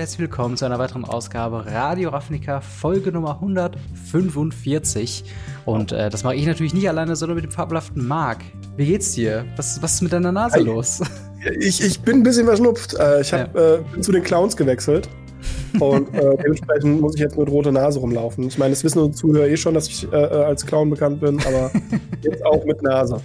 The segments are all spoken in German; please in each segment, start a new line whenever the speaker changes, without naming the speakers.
herzlich willkommen zu einer weiteren Ausgabe Radio Ravnica, Folge Nummer 145. Und äh, das mache ich natürlich nicht alleine, sondern mit dem fabelhaften Marc. Wie geht's dir? Was, was ist mit deiner Nase Hi. los?
Ich, ich bin ein bisschen verschnupft. Äh, ich hab, ja. äh, bin zu den Clowns gewechselt. Und äh, dementsprechend muss ich jetzt mit roter Nase rumlaufen. Ich meine, das wissen unsere Zuhörer eh schon, dass ich äh, äh, als Clown bekannt bin, aber jetzt auch mit Nase.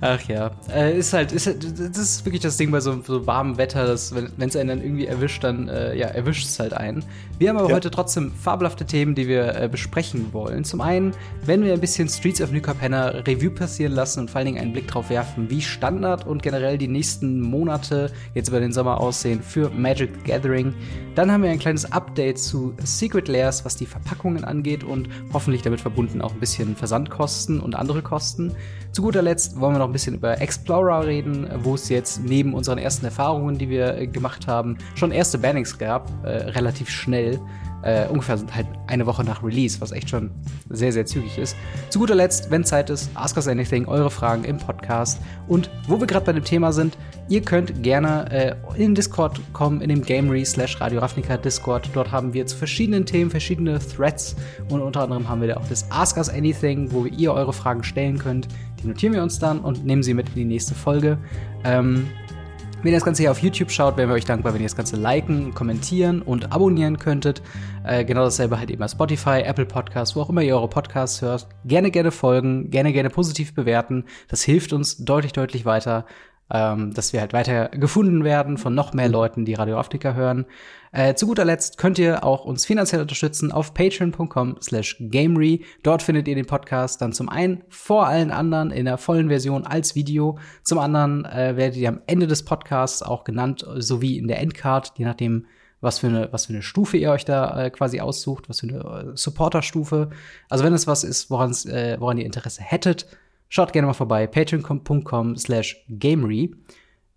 Ach ja, äh, ist halt, ist halt, das ist wirklich das Ding bei so, so warmem Wetter, dass wenn es einen dann irgendwie erwischt, dann äh, ja, erwischt es halt einen. Wir haben aber ja. heute trotzdem fabelhafte Themen, die wir äh, besprechen wollen. Zum einen werden wir ein bisschen Streets of New Capenna Review passieren lassen und vor allen Dingen einen Blick drauf werfen, wie Standard und generell die nächsten Monate jetzt über den Sommer aussehen für Magic the Gathering. Dann haben wir ein kleines Update zu Secret Layers, was die Verpackungen angeht und hoffentlich damit verbunden auch ein bisschen Versandkosten und andere Kosten. Zu guter Letzt wollen wir noch ein bisschen über Explorer reden, wo es jetzt neben unseren ersten Erfahrungen, die wir äh, gemacht haben, schon erste Bannings gab, äh, relativ schnell. Äh, ungefähr halt eine Woche nach Release, was echt schon sehr, sehr zügig ist. Zu guter Letzt, wenn Zeit ist, Ask Us Anything, eure Fragen im Podcast. Und wo wir gerade bei dem Thema sind, ihr könnt gerne äh, in den Discord kommen, in dem Gamery slash Radio Ravnica Discord. Dort haben wir zu verschiedenen Themen verschiedene Threads und unter anderem haben wir da auch das Ask Us Anything, wo ihr eure Fragen stellen könnt. Die notieren wir uns dann und nehmen sie mit in die nächste Folge. Ähm, wenn ihr das Ganze hier auf YouTube schaut, wären wir euch dankbar, wenn ihr das Ganze liken, kommentieren und abonnieren könntet. Äh, genau dasselbe halt eben bei Spotify, Apple Podcasts, wo auch immer ihr eure Podcasts hört. Gerne, gerne folgen, gerne, gerne positiv bewerten. Das hilft uns deutlich, deutlich weiter ähm, dass wir halt weiter gefunden werden von noch mehr Leuten, die Radio Afrika hören. Äh, zu guter Letzt könnt ihr auch uns finanziell unterstützen auf patreon.com slash gamery. Dort findet ihr den Podcast dann zum einen vor allen anderen in der vollen Version als Video. Zum anderen äh, werdet ihr am Ende des Podcasts auch genannt, sowie in der Endcard, je nachdem, was für eine, was für eine Stufe ihr euch da äh, quasi aussucht, was für eine äh, Supporter-Stufe. Also wenn es was ist, woran, äh, woran ihr Interesse hättet, Schaut gerne mal vorbei, patreon.com slash gamery.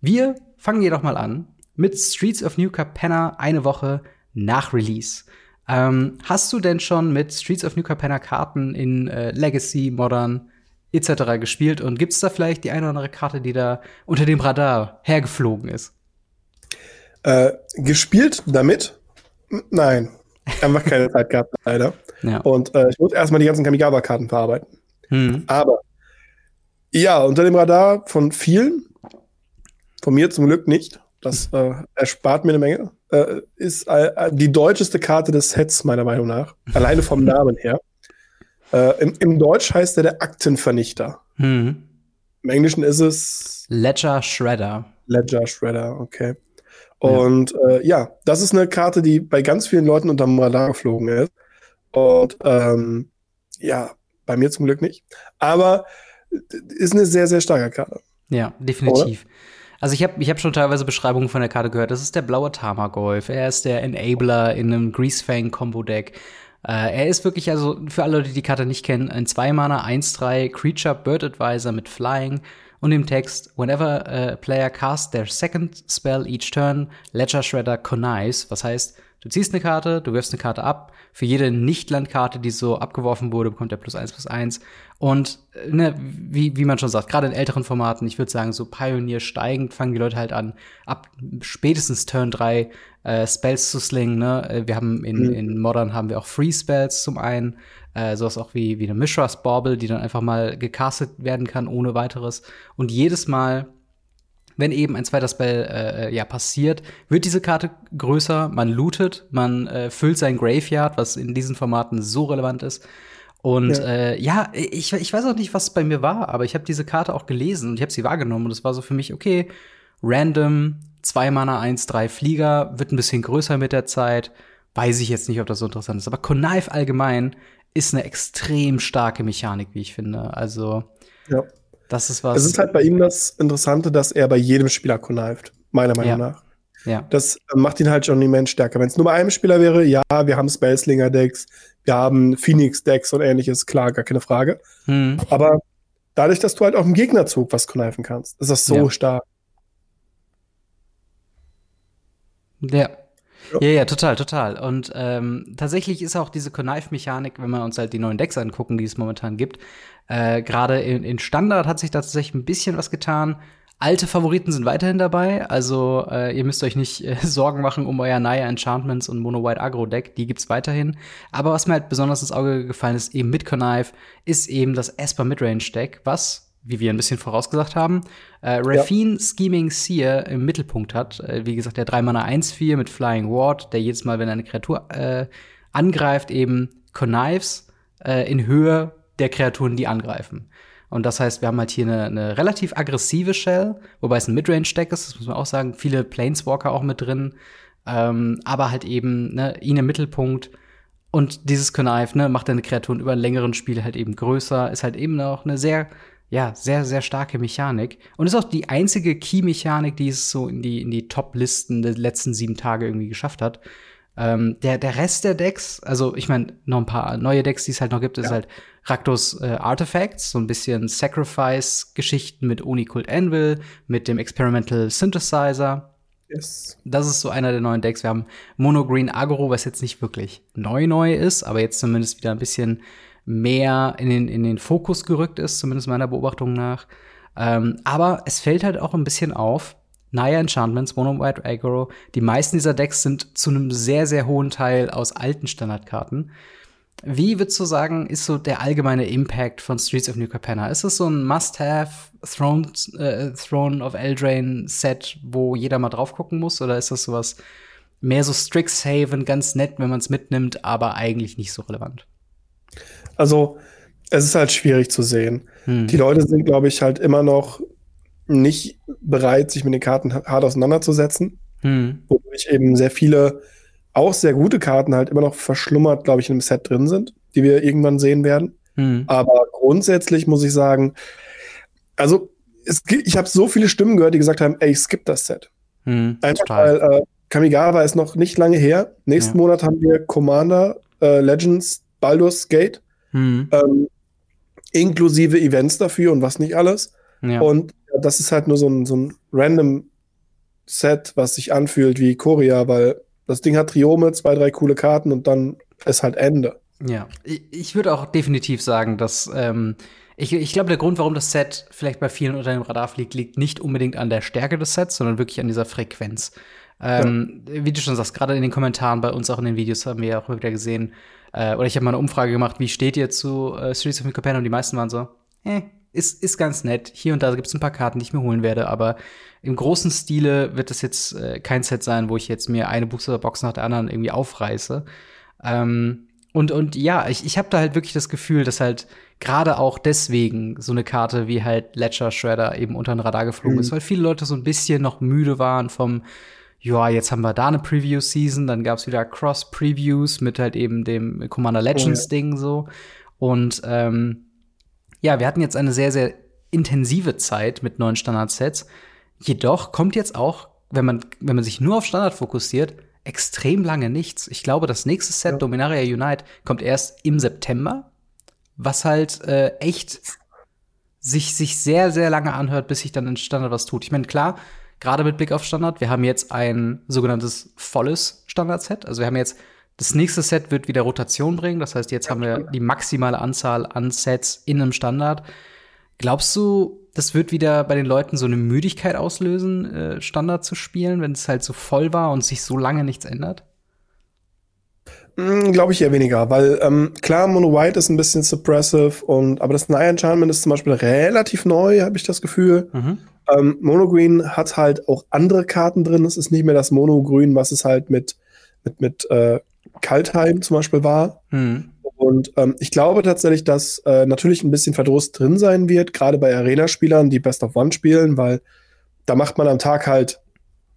Wir fangen jedoch mal an mit Streets of New Capenna eine Woche nach Release. Ähm, hast du denn schon mit Streets of New Capenna Karten in äh, Legacy, Modern etc. gespielt? Und gibt es da vielleicht die eine oder andere Karte, die da unter dem Radar hergeflogen ist?
Äh, gespielt damit? Nein. Einfach keine Zeit gehabt, leider. Ja. Und äh, ich muss erstmal die ganzen Kamigawa-Karten verarbeiten. Hm. Aber ja, unter dem Radar von vielen, von mir zum Glück nicht. Das äh, erspart mir eine Menge. Äh, ist äh, die deutscheste Karte des Sets, meiner Meinung nach. Alleine vom Namen her. Äh, im, Im Deutsch heißt er der Aktenvernichter. Hm. Im Englischen ist es
Ledger Shredder.
Ledger Shredder, okay. Und ja. Äh, ja, das ist eine Karte, die bei ganz vielen Leuten unter dem Radar geflogen ist. Und ähm, ja, bei mir zum Glück nicht. Aber ist eine sehr, sehr starke Karte.
Ja, definitiv. Oder? Also ich habe ich hab schon teilweise Beschreibungen von der Karte gehört. Das ist der blaue Tamagolf. Er ist der Enabler in einem Greasefang-Combo-Deck. Äh, er ist wirklich, also für alle Leute, die die Karte nicht kennen, ein 2-Mana 1-3 Creature Bird Advisor mit Flying und im Text, whenever a player casts their second spell each turn, Ledger Shredder connives, was heißt, Du ziehst eine Karte, du wirfst eine Karte ab. Für jede Nicht-Landkarte, die so abgeworfen wurde, bekommt er plus eins plus eins. Und äh, ne, wie, wie man schon sagt, gerade in älteren Formaten, ich würde sagen, so Pioneer steigend, fangen die Leute halt an, ab spätestens Turn 3 äh, Spells zu slingen. Ne? Äh, wir haben in, mhm. in Modern haben wir auch Free Spells zum einen, äh, sowas auch wie, wie eine Mishras Bauble, die dann einfach mal gecastet werden kann ohne weiteres. Und jedes Mal wenn eben ein zweiter Spell äh, ja passiert, wird diese Karte größer, man lootet, man äh, füllt sein Graveyard, was in diesen Formaten so relevant ist. Und ja, äh, ja ich, ich weiß auch nicht, was bei mir war, aber ich habe diese Karte auch gelesen und ich habe sie wahrgenommen und es war so für mich, okay, random, zwei Mana, eins, drei Flieger, wird ein bisschen größer mit der Zeit. Weiß ich jetzt nicht, ob das so interessant ist. Aber Connive allgemein ist eine extrem starke Mechanik, wie ich finde. Also, ja. Das ist was.
Es ist halt bei ihm das Interessante, dass er bei jedem Spieler connived, meiner Meinung ja. nach. Ja. Das äh, macht ihn halt schon immens stärker. Wenn es nur bei einem Spieler wäre, ja, wir haben Spellslinger-Decks, wir haben Phoenix-Decks und ähnliches, klar, gar keine Frage. Hm. Aber dadurch, dass du halt auch im Gegnerzug was conniven kannst, ist das so ja. stark.
Ja. Ja, ja, total, total. Und ähm, tatsächlich ist auch diese Connive-Mechanik, wenn wir uns halt die neuen Decks angucken, die es momentan gibt, äh, gerade in, in Standard hat sich da tatsächlich ein bisschen was getan. Alte Favoriten sind weiterhin dabei, also äh, ihr müsst euch nicht äh, Sorgen machen um euer Naya Enchantments und Mono White Agro Deck, die gibt's weiterhin. Aber was mir halt besonders ins Auge gefallen ist, eben mit Connive, ist eben das Esper Midrange Deck, was, wie wir ein bisschen vorausgesagt haben, äh, Raffine ja. Scheming Seer im Mittelpunkt hat. Äh, wie gesagt, der 3 Mana 1-4 mit Flying Ward, der jedes Mal, wenn eine Kreatur äh, angreift, eben Connives äh, in Höhe der Kreaturen, die angreifen. Und das heißt, wir haben halt hier eine, eine relativ aggressive Shell, wobei es ein Midrange-Deck ist, das muss man auch sagen. Viele Planeswalker auch mit drin. Ähm, aber halt eben ne, ihn im Mittelpunkt. Und dieses Connive ne, macht deine Kreaturen über einen längeren Spiel halt eben größer. Ist halt eben auch eine sehr, ja, sehr, sehr starke Mechanik. Und ist auch die einzige Key-Mechanik, die es so in die, in die Top-Listen der letzten sieben Tage irgendwie geschafft hat. Ähm, der, der Rest der Decks, also ich meine, noch ein paar neue Decks, die es halt noch gibt, ja. ist halt Raktos äh, Artifacts, so ein bisschen Sacrifice-Geschichten mit Unicult Anvil, mit dem Experimental Synthesizer. Yes. Das ist so einer der neuen Decks. Wir haben Mono Green Agro, was jetzt nicht wirklich neu neu ist, aber jetzt zumindest wieder ein bisschen mehr in den, in den Fokus gerückt ist, zumindest meiner Beobachtung nach. Ähm, aber es fällt halt auch ein bisschen auf, Naya Enchantments, Mono White Aggro. Die meisten dieser Decks sind zu einem sehr, sehr hohen Teil aus alten Standardkarten. Wie würdest du sagen, ist so der allgemeine Impact von Streets of New Capenna? Ist es so ein Must-Have Throne, äh, Throne of Eldraine Set, wo jeder mal drauf gucken muss? Oder ist das sowas mehr so Strixhaven, ganz nett, wenn man es mitnimmt, aber eigentlich nicht so relevant?
Also, es ist halt schwierig zu sehen. Hm. Die Leute sind, glaube ich, halt immer noch nicht bereit, sich mit den Karten hart auseinanderzusetzen. Hm. Wodurch eben sehr viele auch sehr gute Karten halt immer noch verschlummert, glaube ich, in einem Set drin sind, die wir irgendwann sehen werden. Hm. Aber grundsätzlich muss ich sagen, also es, ich habe so viele Stimmen gehört, die gesagt haben, ey, ich skip das Set. Hm, Einfach total. weil äh, Kamigawa ist noch nicht lange her. Nächsten ja. Monat haben wir Commander, äh, Legends, Baldur's Gate. Hm. Ähm, inklusive Events dafür und was nicht alles. Ja. Und das ist halt nur so ein, so ein random Set, was sich anfühlt wie Korea, weil das Ding hat Triome, zwei, drei coole Karten und dann ist halt Ende.
Ja, ich würde auch definitiv sagen, dass ähm, ich, ich glaube, der Grund, warum das Set vielleicht bei vielen unter dem Radar fliegt, liegt nicht unbedingt an der Stärke des Sets, sondern wirklich an dieser Frequenz. Ähm, ja. Wie du schon sagst, gerade in den Kommentaren bei uns auch in den Videos haben wir ja auch wieder gesehen, äh, oder ich habe mal eine Umfrage gemacht, wie steht ihr zu äh, Streets of New und die meisten waren so, eh, ist, ist ganz nett. Hier und da gibt es ein paar Karten, die ich mir holen werde, aber im großen Stile wird das jetzt äh, kein Set sein, wo ich jetzt mir eine Booster-Box nach der anderen irgendwie aufreiße. Ähm, und, und ja, ich, ich habe da halt wirklich das Gefühl, dass halt gerade auch deswegen so eine Karte wie halt Ledger Shredder eben unter den Radar geflogen mhm. ist, weil viele Leute so ein bisschen noch müde waren vom ja, jetzt haben wir da eine Preview-Season, dann gab's wieder Cross-Previews mit halt eben dem Commander Legends-Ding oh, so. Und ähm, ja, wir hatten jetzt eine sehr, sehr intensive Zeit mit neuen Standardsets. Jedoch kommt jetzt auch, wenn man, wenn man sich nur auf Standard fokussiert, extrem lange nichts. Ich glaube, das nächste Set, ja. Dominaria Unite, kommt erst im September, was halt äh, echt sich, sich sehr, sehr lange anhört, bis sich dann in Standard was tut. Ich meine, klar, gerade mit Blick auf Standard, wir haben jetzt ein sogenanntes volles Standard-Set. Also wir haben jetzt das nächste Set wird wieder Rotation bringen. Das heißt, jetzt haben wir die maximale Anzahl an Sets in einem Standard. Glaubst du, das wird wieder bei den Leuten so eine Müdigkeit auslösen, äh, Standard zu spielen, wenn es halt so voll war und sich so lange nichts ändert?
Mm, Glaube ich eher weniger, weil ähm, klar, Mono White ist ein bisschen suppressive und aber das Nye Enchantment ist zum Beispiel relativ neu, habe ich das Gefühl. Mhm. Ähm, Mono Green hat halt auch andere Karten drin. Es ist nicht mehr das Mono Grün, was es halt mit mit mit äh, Kaltheim zum Beispiel war. Mhm. Und ähm, ich glaube tatsächlich, dass äh, natürlich ein bisschen Verdruss drin sein wird, gerade bei Arena-Spielern, die Best of One spielen, weil da macht man am Tag halt,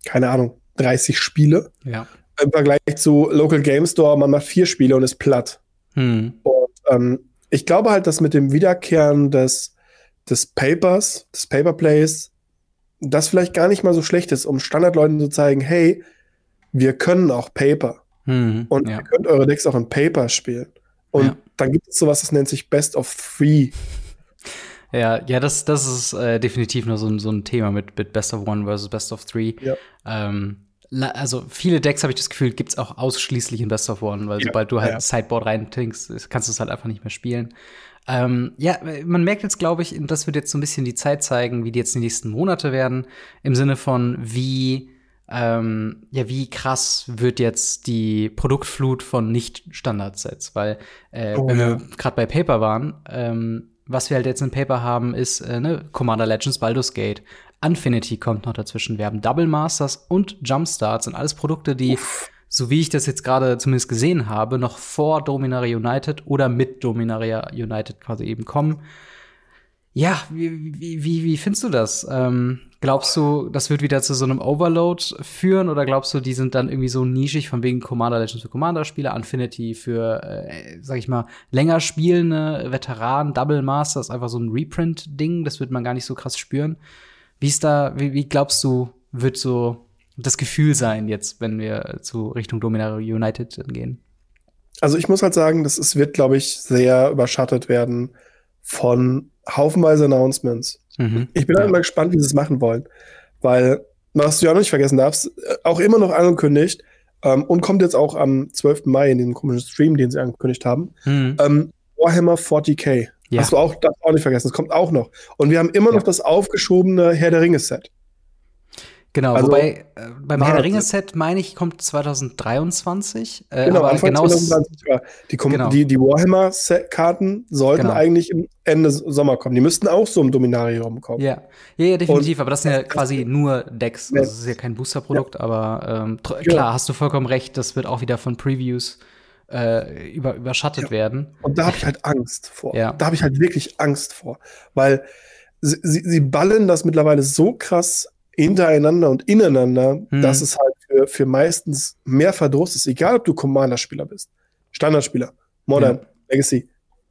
keine Ahnung, 30 Spiele.
Ja.
Im Vergleich zu Local Game Store, man macht vier Spiele und ist platt. Mhm. Und ähm, ich glaube halt, dass mit dem Wiederkehren des, des Papers, des Paperplays, das vielleicht gar nicht mal so schlecht ist, um Standardleuten zu zeigen, hey, wir können auch Paper. Mhm, und ja. ihr könnt eure Decks auch in Paper spielen. Und ja. dann gibt es sowas, das nennt sich Best of Three.
Ja, ja, das, das ist äh, definitiv nur so ein, so ein Thema mit, mit Best of One versus Best of Three. Ja. Ähm, also viele Decks habe ich das Gefühl, gibt es auch ausschließlich in Best of One, weil ja, sobald du halt ja. Sideboard reintinkst, kannst du es halt einfach nicht mehr spielen. Ähm, ja, man merkt jetzt, glaube ich, das wird jetzt so ein bisschen die Zeit zeigen, wie die jetzt die nächsten Monate werden, im Sinne von wie ähm, ja, wie krass wird jetzt die Produktflut von Nicht-Standard-Sets? Weil, äh, oh, wenn ja. wir gerade bei Paper waren, ähm, was wir halt jetzt in Paper haben, ist äh, ne, Commander Legends Baldur's Gate. Infinity kommt noch dazwischen. Wir haben Double Masters und Jumpstarts und alles Produkte, die Uff so wie ich das jetzt gerade zumindest gesehen habe, noch vor Dominaria United oder mit Dominaria United quasi eben kommen. Ja, wie, wie, wie, findest du das? Ähm, glaubst du, das wird wieder zu so einem Overload führen oder glaubst du, die sind dann irgendwie so nischig von wegen Commander Legends für Commander-Spieler, Infinity für, äh, sag ich mal, länger spielende Veteranen, Double Masters, einfach so ein Reprint-Ding, das wird man gar nicht so krass spüren. Wie ist da, wie, wie glaubst du, wird so das Gefühl sein jetzt, wenn wir zu Richtung Dominaria United gehen?
Also ich muss halt sagen, das ist, wird, glaube ich, sehr überschattet werden von haufenweise Announcements. Mhm. Ich bin ja. halt mal gespannt, wie sie es machen wollen. Weil, was du ja auch nicht vergessen darfst, äh, auch immer noch angekündigt ähm, und kommt jetzt auch am 12. Mai in den komischen Stream, den sie angekündigt haben, mhm. ähm, Warhammer 40k. Ja. Hast du auch, das auch nicht vergessen, das kommt auch noch. Und wir haben immer ja. noch das aufgeschobene Herr der Ringe-Set.
Genau, also, wobei äh, beim Herr der Ringe-Set, meine ich, kommt 2023.
Äh, genau, Anfang genau 2023. Ja. Die, genau. die, die Warhammer-Karten sollten genau. eigentlich Ende Sommer kommen. Die müssten auch so im Dominarium kommen.
Ja, ja, ja definitiv. Und aber das sind ja quasi nur Decks. Also, das ist ja kein Booster-Produkt, ja. aber ähm, klar, hast du vollkommen recht. Das wird auch wieder von Previews äh, über, überschattet werden.
Und da habe ich halt Angst vor. Da habe ich halt wirklich Angst vor. Weil sie, sie, sie ballen das mittlerweile so krass hintereinander und ineinander, mhm. dass es halt für, für meistens mehr Verdruss ist, egal ob du Commander-Spieler bist, Standardspieler, Modern, ja. Legacy,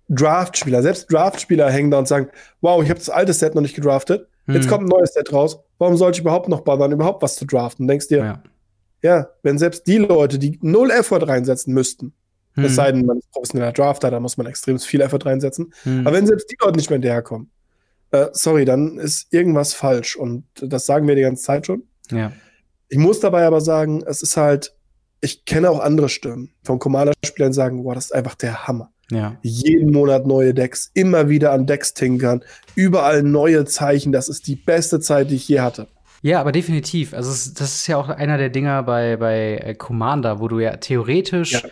Draft-Spieler. Selbst Draft-Spieler hängen da und sagen, wow, ich habe das alte Set noch nicht gedraftet, mhm. jetzt kommt ein neues Set raus, warum sollte ich überhaupt noch bothern, überhaupt was zu draften? Und denkst dir, ja. ja. wenn selbst die Leute, die null Effort reinsetzen müssten, mhm. es sei denn, man ist professioneller Drafter, da muss man extrem viel Effort reinsetzen, mhm. aber wenn selbst die Leute nicht mehr hinterherkommen, äh, sorry, dann ist irgendwas falsch. Und das sagen wir die ganze Zeit schon.
Ja.
Ich muss dabei aber sagen, es ist halt, ich kenne auch andere Stimmen von Commander-Spielern, sagen, boah, das ist einfach der Hammer.
Ja.
Jeden Monat neue Decks, immer wieder an Decks tinkern, überall neue Zeichen. Das ist die beste Zeit, die ich je hatte.
Ja, aber definitiv. Also das ist ja auch einer der Dinger bei, bei äh, Commander, wo du ja theoretisch ja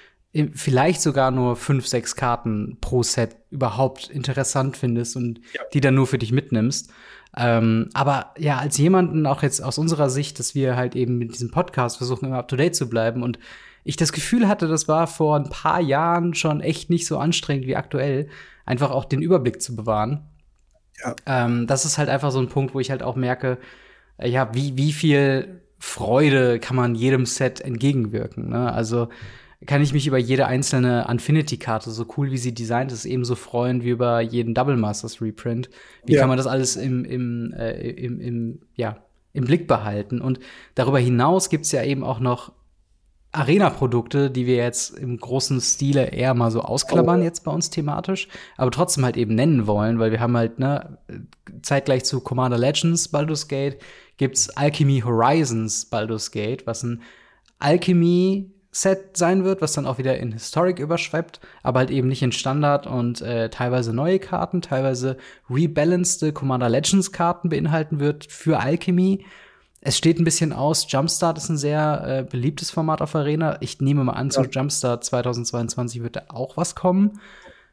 vielleicht sogar nur fünf, sechs Karten pro Set überhaupt interessant findest und ja. die dann nur für dich mitnimmst. Ähm, aber ja, als jemanden, auch jetzt aus unserer Sicht, dass wir halt eben mit diesem Podcast versuchen, immer up to date zu bleiben und ich das Gefühl hatte, das war vor ein paar Jahren schon echt nicht so anstrengend wie aktuell, einfach auch den Überblick zu bewahren. Ja. Ähm, das ist halt einfach so ein Punkt, wo ich halt auch merke, äh, ja, wie, wie viel Freude kann man jedem Set entgegenwirken. Ne? Also kann ich mich über jede einzelne Infinity-Karte, so cool wie sie designt ist, ebenso freuen wie über jeden Double Masters Reprint. Wie ja. kann man das alles im, im, äh, im, im, ja, im Blick behalten? Und darüber hinaus gibt's ja eben auch noch Arena-Produkte, die wir jetzt im großen Stile eher mal so ausklappern oh. jetzt bei uns thematisch, aber trotzdem halt eben nennen wollen, weil wir haben halt, ne, zeitgleich zu Commander Legends Baldur's Gate gibt's Alchemy Horizons Baldur's Gate, was ein Alchemy Set sein wird, was dann auch wieder in Historic überschwappt, aber halt eben nicht in Standard und äh, teilweise neue Karten, teilweise rebalanced Commander Legends Karten beinhalten wird für Alchemy. Es steht ein bisschen aus. Jumpstart ist ein sehr äh, beliebtes Format auf Arena. Ich nehme mal an, ja. zu Jumpstart 2022 wird da auch was kommen.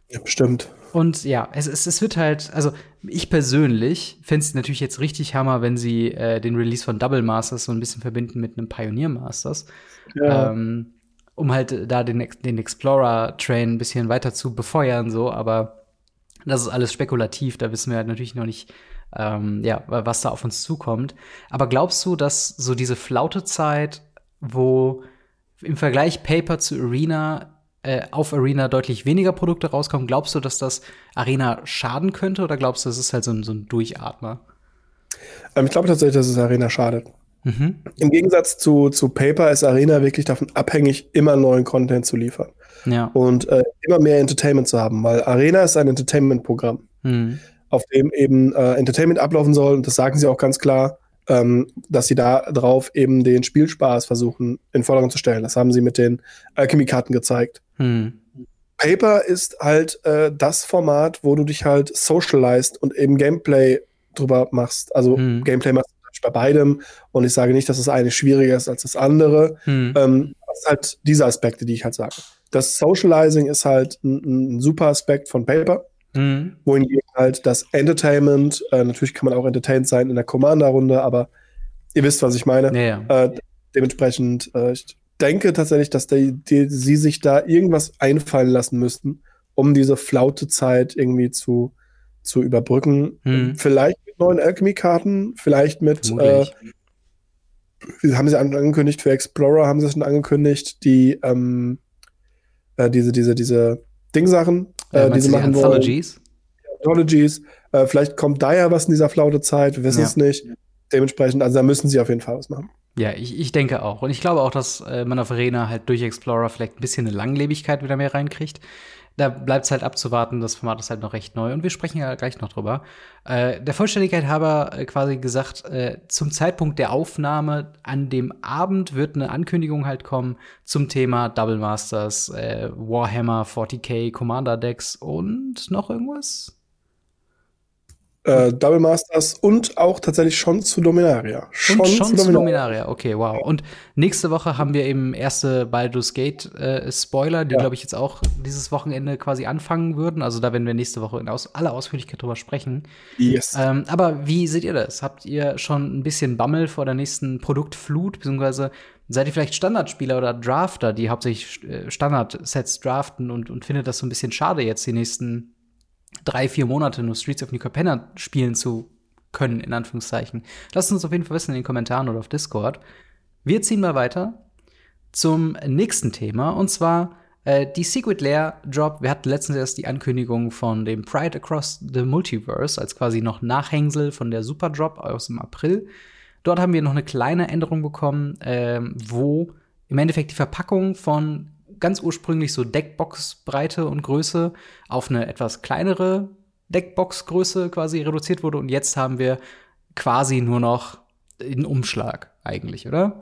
Ja, bestimmt.
Und ja, es, es, es wird halt, also ich persönlich fände es natürlich jetzt richtig Hammer, wenn sie äh, den Release von Double Masters so ein bisschen verbinden mit einem Pioneer Masters. Ja. Ähm, um halt da den, den Explorer-Train ein bisschen weiter zu befeuern, so, aber das ist alles spekulativ, da wissen wir halt natürlich noch nicht, ähm, ja, was da auf uns zukommt. Aber glaubst du, dass so diese Flautezeit, wo im Vergleich Paper zu Arena äh, auf Arena deutlich weniger Produkte rauskommen, glaubst du, dass das Arena schaden könnte oder glaubst du, das ist halt so ein, so ein Durchatmer?
Ähm, ich glaube tatsächlich, dass es Arena schadet. Mhm. Im Gegensatz zu, zu Paper ist Arena wirklich davon abhängig, immer neuen Content zu liefern.
Ja.
Und äh, immer mehr Entertainment zu haben, weil Arena ist ein Entertainment-Programm, mhm. auf dem eben äh, Entertainment ablaufen soll. Und das sagen sie auch ganz klar, ähm, dass sie da drauf eben den Spielspaß versuchen in Vordergrund zu stellen. Das haben sie mit den Alchemy-Karten gezeigt. Mhm. Paper ist halt äh, das Format, wo du dich halt socialized und eben Gameplay drüber machst. Also hm. Gameplay machst du bei beidem und ich sage nicht, dass das eine schwieriger ist als das andere. Hm. Ähm, das sind halt diese Aspekte, die ich halt sage. Das Socializing ist halt ein, ein super Aspekt von Paper. Mhm. Wohingegen halt das Entertainment, äh, natürlich kann man auch entertained sein in der Commander-Runde, aber ihr wisst, was ich meine. Ja, ja. Äh, dementsprechend, äh, ich denke tatsächlich, dass die, die, sie sich da irgendwas einfallen lassen müssten, um diese Flautezeit irgendwie zu, zu überbrücken. Mhm. Vielleicht mit neuen Alchemy-Karten, vielleicht mit, äh, haben sie angekündigt, für Explorer haben sie es schon angekündigt, die, ähm, äh, diese, diese, diese Ding-Sachen,
äh, die sie machen wollen. Anthologies?
Anthologies. Äh, vielleicht kommt da ja was in dieser Flautezeit, wir wissen ja. es nicht. Dementsprechend, also da müssen sie auf jeden Fall was machen.
Ja, ich, ich denke auch. Und ich glaube auch, dass äh, man auf Arena halt durch Explorer vielleicht ein bisschen eine Langlebigkeit wieder mehr reinkriegt. Da bleibt es halt abzuwarten, das Format ist halt noch recht neu und wir sprechen ja gleich noch drüber. Äh, der Vollständigkeit habe äh, quasi gesagt, äh, zum Zeitpunkt der Aufnahme an dem Abend wird eine Ankündigung halt kommen zum Thema Double Masters, äh, Warhammer 40k, Commander Decks und noch irgendwas?
Äh, Double Masters und auch tatsächlich schon zu Dominaria.
Schon, und schon zu, Dominaria. zu Dominaria. Okay, wow. Und nächste Woche haben wir eben erste Baldur's Gate äh, Spoiler, die ja. glaube ich jetzt auch dieses Wochenende quasi anfangen würden. Also da werden wir nächste Woche in aus aller Ausführlichkeit drüber sprechen.
Yes.
Ähm, aber wie seht ihr das? Habt ihr schon ein bisschen Bammel vor der nächsten Produktflut, beziehungsweise Seid ihr vielleicht Standardspieler oder Drafter, die hauptsächlich äh, Standard-Sets draften und, und findet das so ein bisschen schade, jetzt die nächsten drei, vier Monate nur Streets of New Capenna spielen zu können, in Anführungszeichen. Lasst uns auf jeden Fall wissen in den Kommentaren oder auf Discord. Wir ziehen mal weiter zum nächsten Thema und zwar äh, die Secret Lair Drop. Wir hatten letztens erst die Ankündigung von dem Pride Across the Multiverse als quasi noch Nachhängsel von der Super Drop aus dem April. Dort haben wir noch eine kleine Änderung bekommen, äh, wo im Endeffekt die Verpackung von ganz ursprünglich so Deckbox-Breite und Größe auf eine etwas kleinere Deckbox-Größe quasi reduziert wurde. Und jetzt haben wir quasi nur noch den Umschlag eigentlich, oder?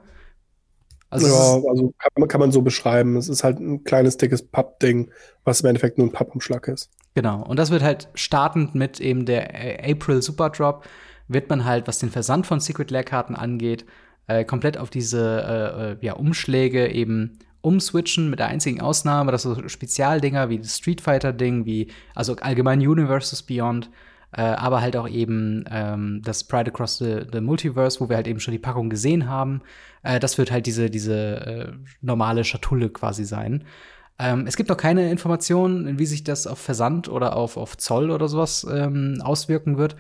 Also ja, also kann man, kann man so beschreiben. Es ist halt ein kleines, dickes Pappding, was im Endeffekt nur ein Pappumschlag ist.
Genau. Und das wird halt startend mit eben der April Super Drop, wird man halt, was den Versand von Secret Lair Karten angeht, äh, komplett auf diese äh, äh ja, Umschläge eben umswitchen, mit der einzigen Ausnahme, dass so Spezialdinger wie das Street Fighter-Ding, wie, also allgemein Universes Beyond, äh, aber halt auch eben ähm, das Pride Across the, the, Multiverse, wo wir halt eben schon die Packung gesehen haben. Äh, das wird halt diese, diese äh, normale Schatulle quasi sein. Ähm, es gibt noch keine Informationen, wie sich das auf Versand oder auf, auf Zoll oder sowas ähm, auswirken wird.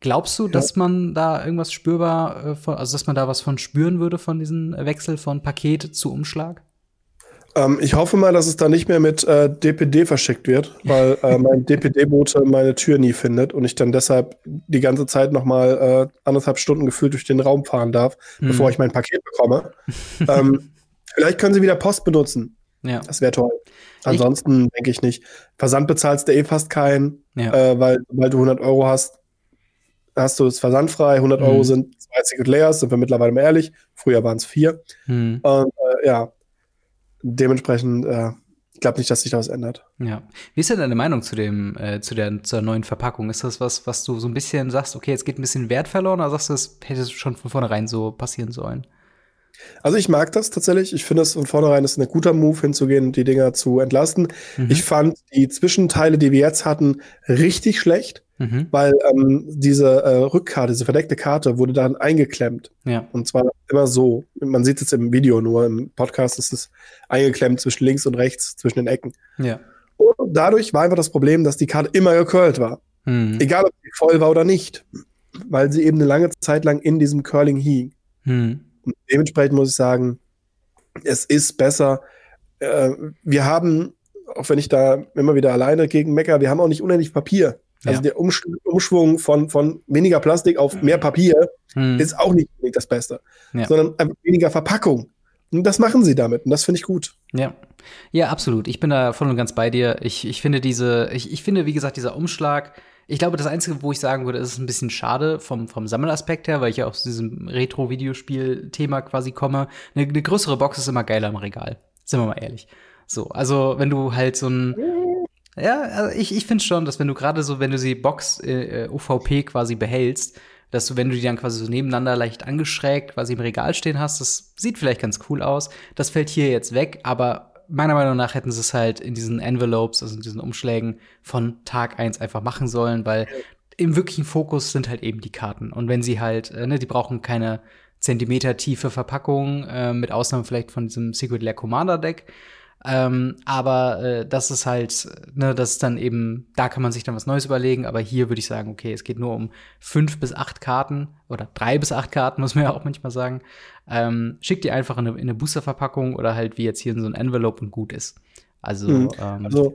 Glaubst du, ja. dass man da irgendwas spürbar, äh, von, also dass man da was von spüren würde von diesem Wechsel von Paket zu Umschlag?
Ähm, ich hoffe mal, dass es da nicht mehr mit äh, DPD verschickt wird, weil äh, mein DPD-Bote meine Tür nie findet und ich dann deshalb die ganze Zeit noch mal äh, anderthalb Stunden gefühlt durch den Raum fahren darf, mhm. bevor ich mein Paket bekomme. ähm, vielleicht können sie wieder Post benutzen. Ja. Das wäre toll. Ansonsten denke ich nicht. Versand bezahlst du eh fast keinen, ja. äh, weil, weil du 100 Euro hast, hast du es versandfrei. 100 mhm. Euro sind zwei Secret Layers, sind wir mittlerweile mal ehrlich. Früher waren es vier. Mhm. Und äh, ja, dementsprechend, äh, ich glaube nicht, dass sich da was ändert.
Ja. Wie ist denn deine Meinung zu dem, äh, zu der zur neuen Verpackung? Ist das was, was du so ein bisschen sagst, okay, jetzt geht ein bisschen Wert verloren, oder sagst du, das hätte schon von vornherein so passieren sollen?
Also ich mag das tatsächlich. Ich finde es von vornherein ist ein guter Move hinzugehen und die Dinger zu entlasten. Mhm. Ich fand die Zwischenteile, die wir jetzt hatten, richtig schlecht, mhm. weil ähm, diese äh, Rückkarte, diese verdeckte Karte wurde dann eingeklemmt. Ja. Und zwar immer so. Man sieht es jetzt im Video nur, im Podcast ist es eingeklemmt zwischen links und rechts, zwischen den Ecken. Ja. Und dadurch war einfach das Problem, dass die Karte immer gecurlt war. Mhm. Egal, ob sie voll war oder nicht. Weil sie eben eine lange Zeit lang in diesem Curling hing. Mhm. Und dementsprechend muss ich sagen, es ist besser. Äh, wir haben, auch wenn ich da immer wieder alleine gegen mecker, wir haben auch nicht unendlich Papier. Also ja. der Umsch Umschwung von, von weniger Plastik auf mehr Papier mhm. ist auch nicht das Beste, ja. sondern einfach weniger Verpackung. Und das machen sie damit und das finde ich gut.
Ja. Ja, absolut. Ich bin da voll und ganz bei dir. Ich, ich finde diese, ich, ich finde, wie gesagt, dieser Umschlag, ich glaube, das Einzige, wo ich sagen würde, ist es ein bisschen schade vom, vom Sammelaspekt her, weil ich ja aus diesem Retro-Videospiel-Thema quasi komme. Eine, eine, größere Box ist immer geiler im Regal. Sind wir mal ehrlich. So, also wenn du halt so ein ja, also ich, ich finde schon, dass wenn du gerade so, wenn du die Box äh, UVP quasi behältst, dass du, wenn du die dann quasi so nebeneinander leicht angeschrägt quasi im Regal stehen hast, das sieht vielleicht ganz cool aus. Das fällt hier jetzt weg, aber meiner Meinung nach hätten sie es halt in diesen Envelopes, also in diesen Umschlägen von Tag eins einfach machen sollen, weil im wirklichen Fokus sind halt eben die Karten. Und wenn sie halt, äh, ne, die brauchen keine Zentimeter tiefe Verpackung, äh, mit Ausnahme vielleicht von diesem Secret Lair Commander Deck. Ähm, aber äh, das ist halt, ne, das ist dann eben, da kann man sich dann was Neues überlegen. Aber hier würde ich sagen, okay, es geht nur um fünf bis acht Karten oder drei bis acht Karten, muss man ja auch manchmal sagen. Ähm, schickt die einfach in eine, in eine Boosterverpackung oder halt wie jetzt hier in so ein Envelope und gut ist. Also, mhm.
ähm, also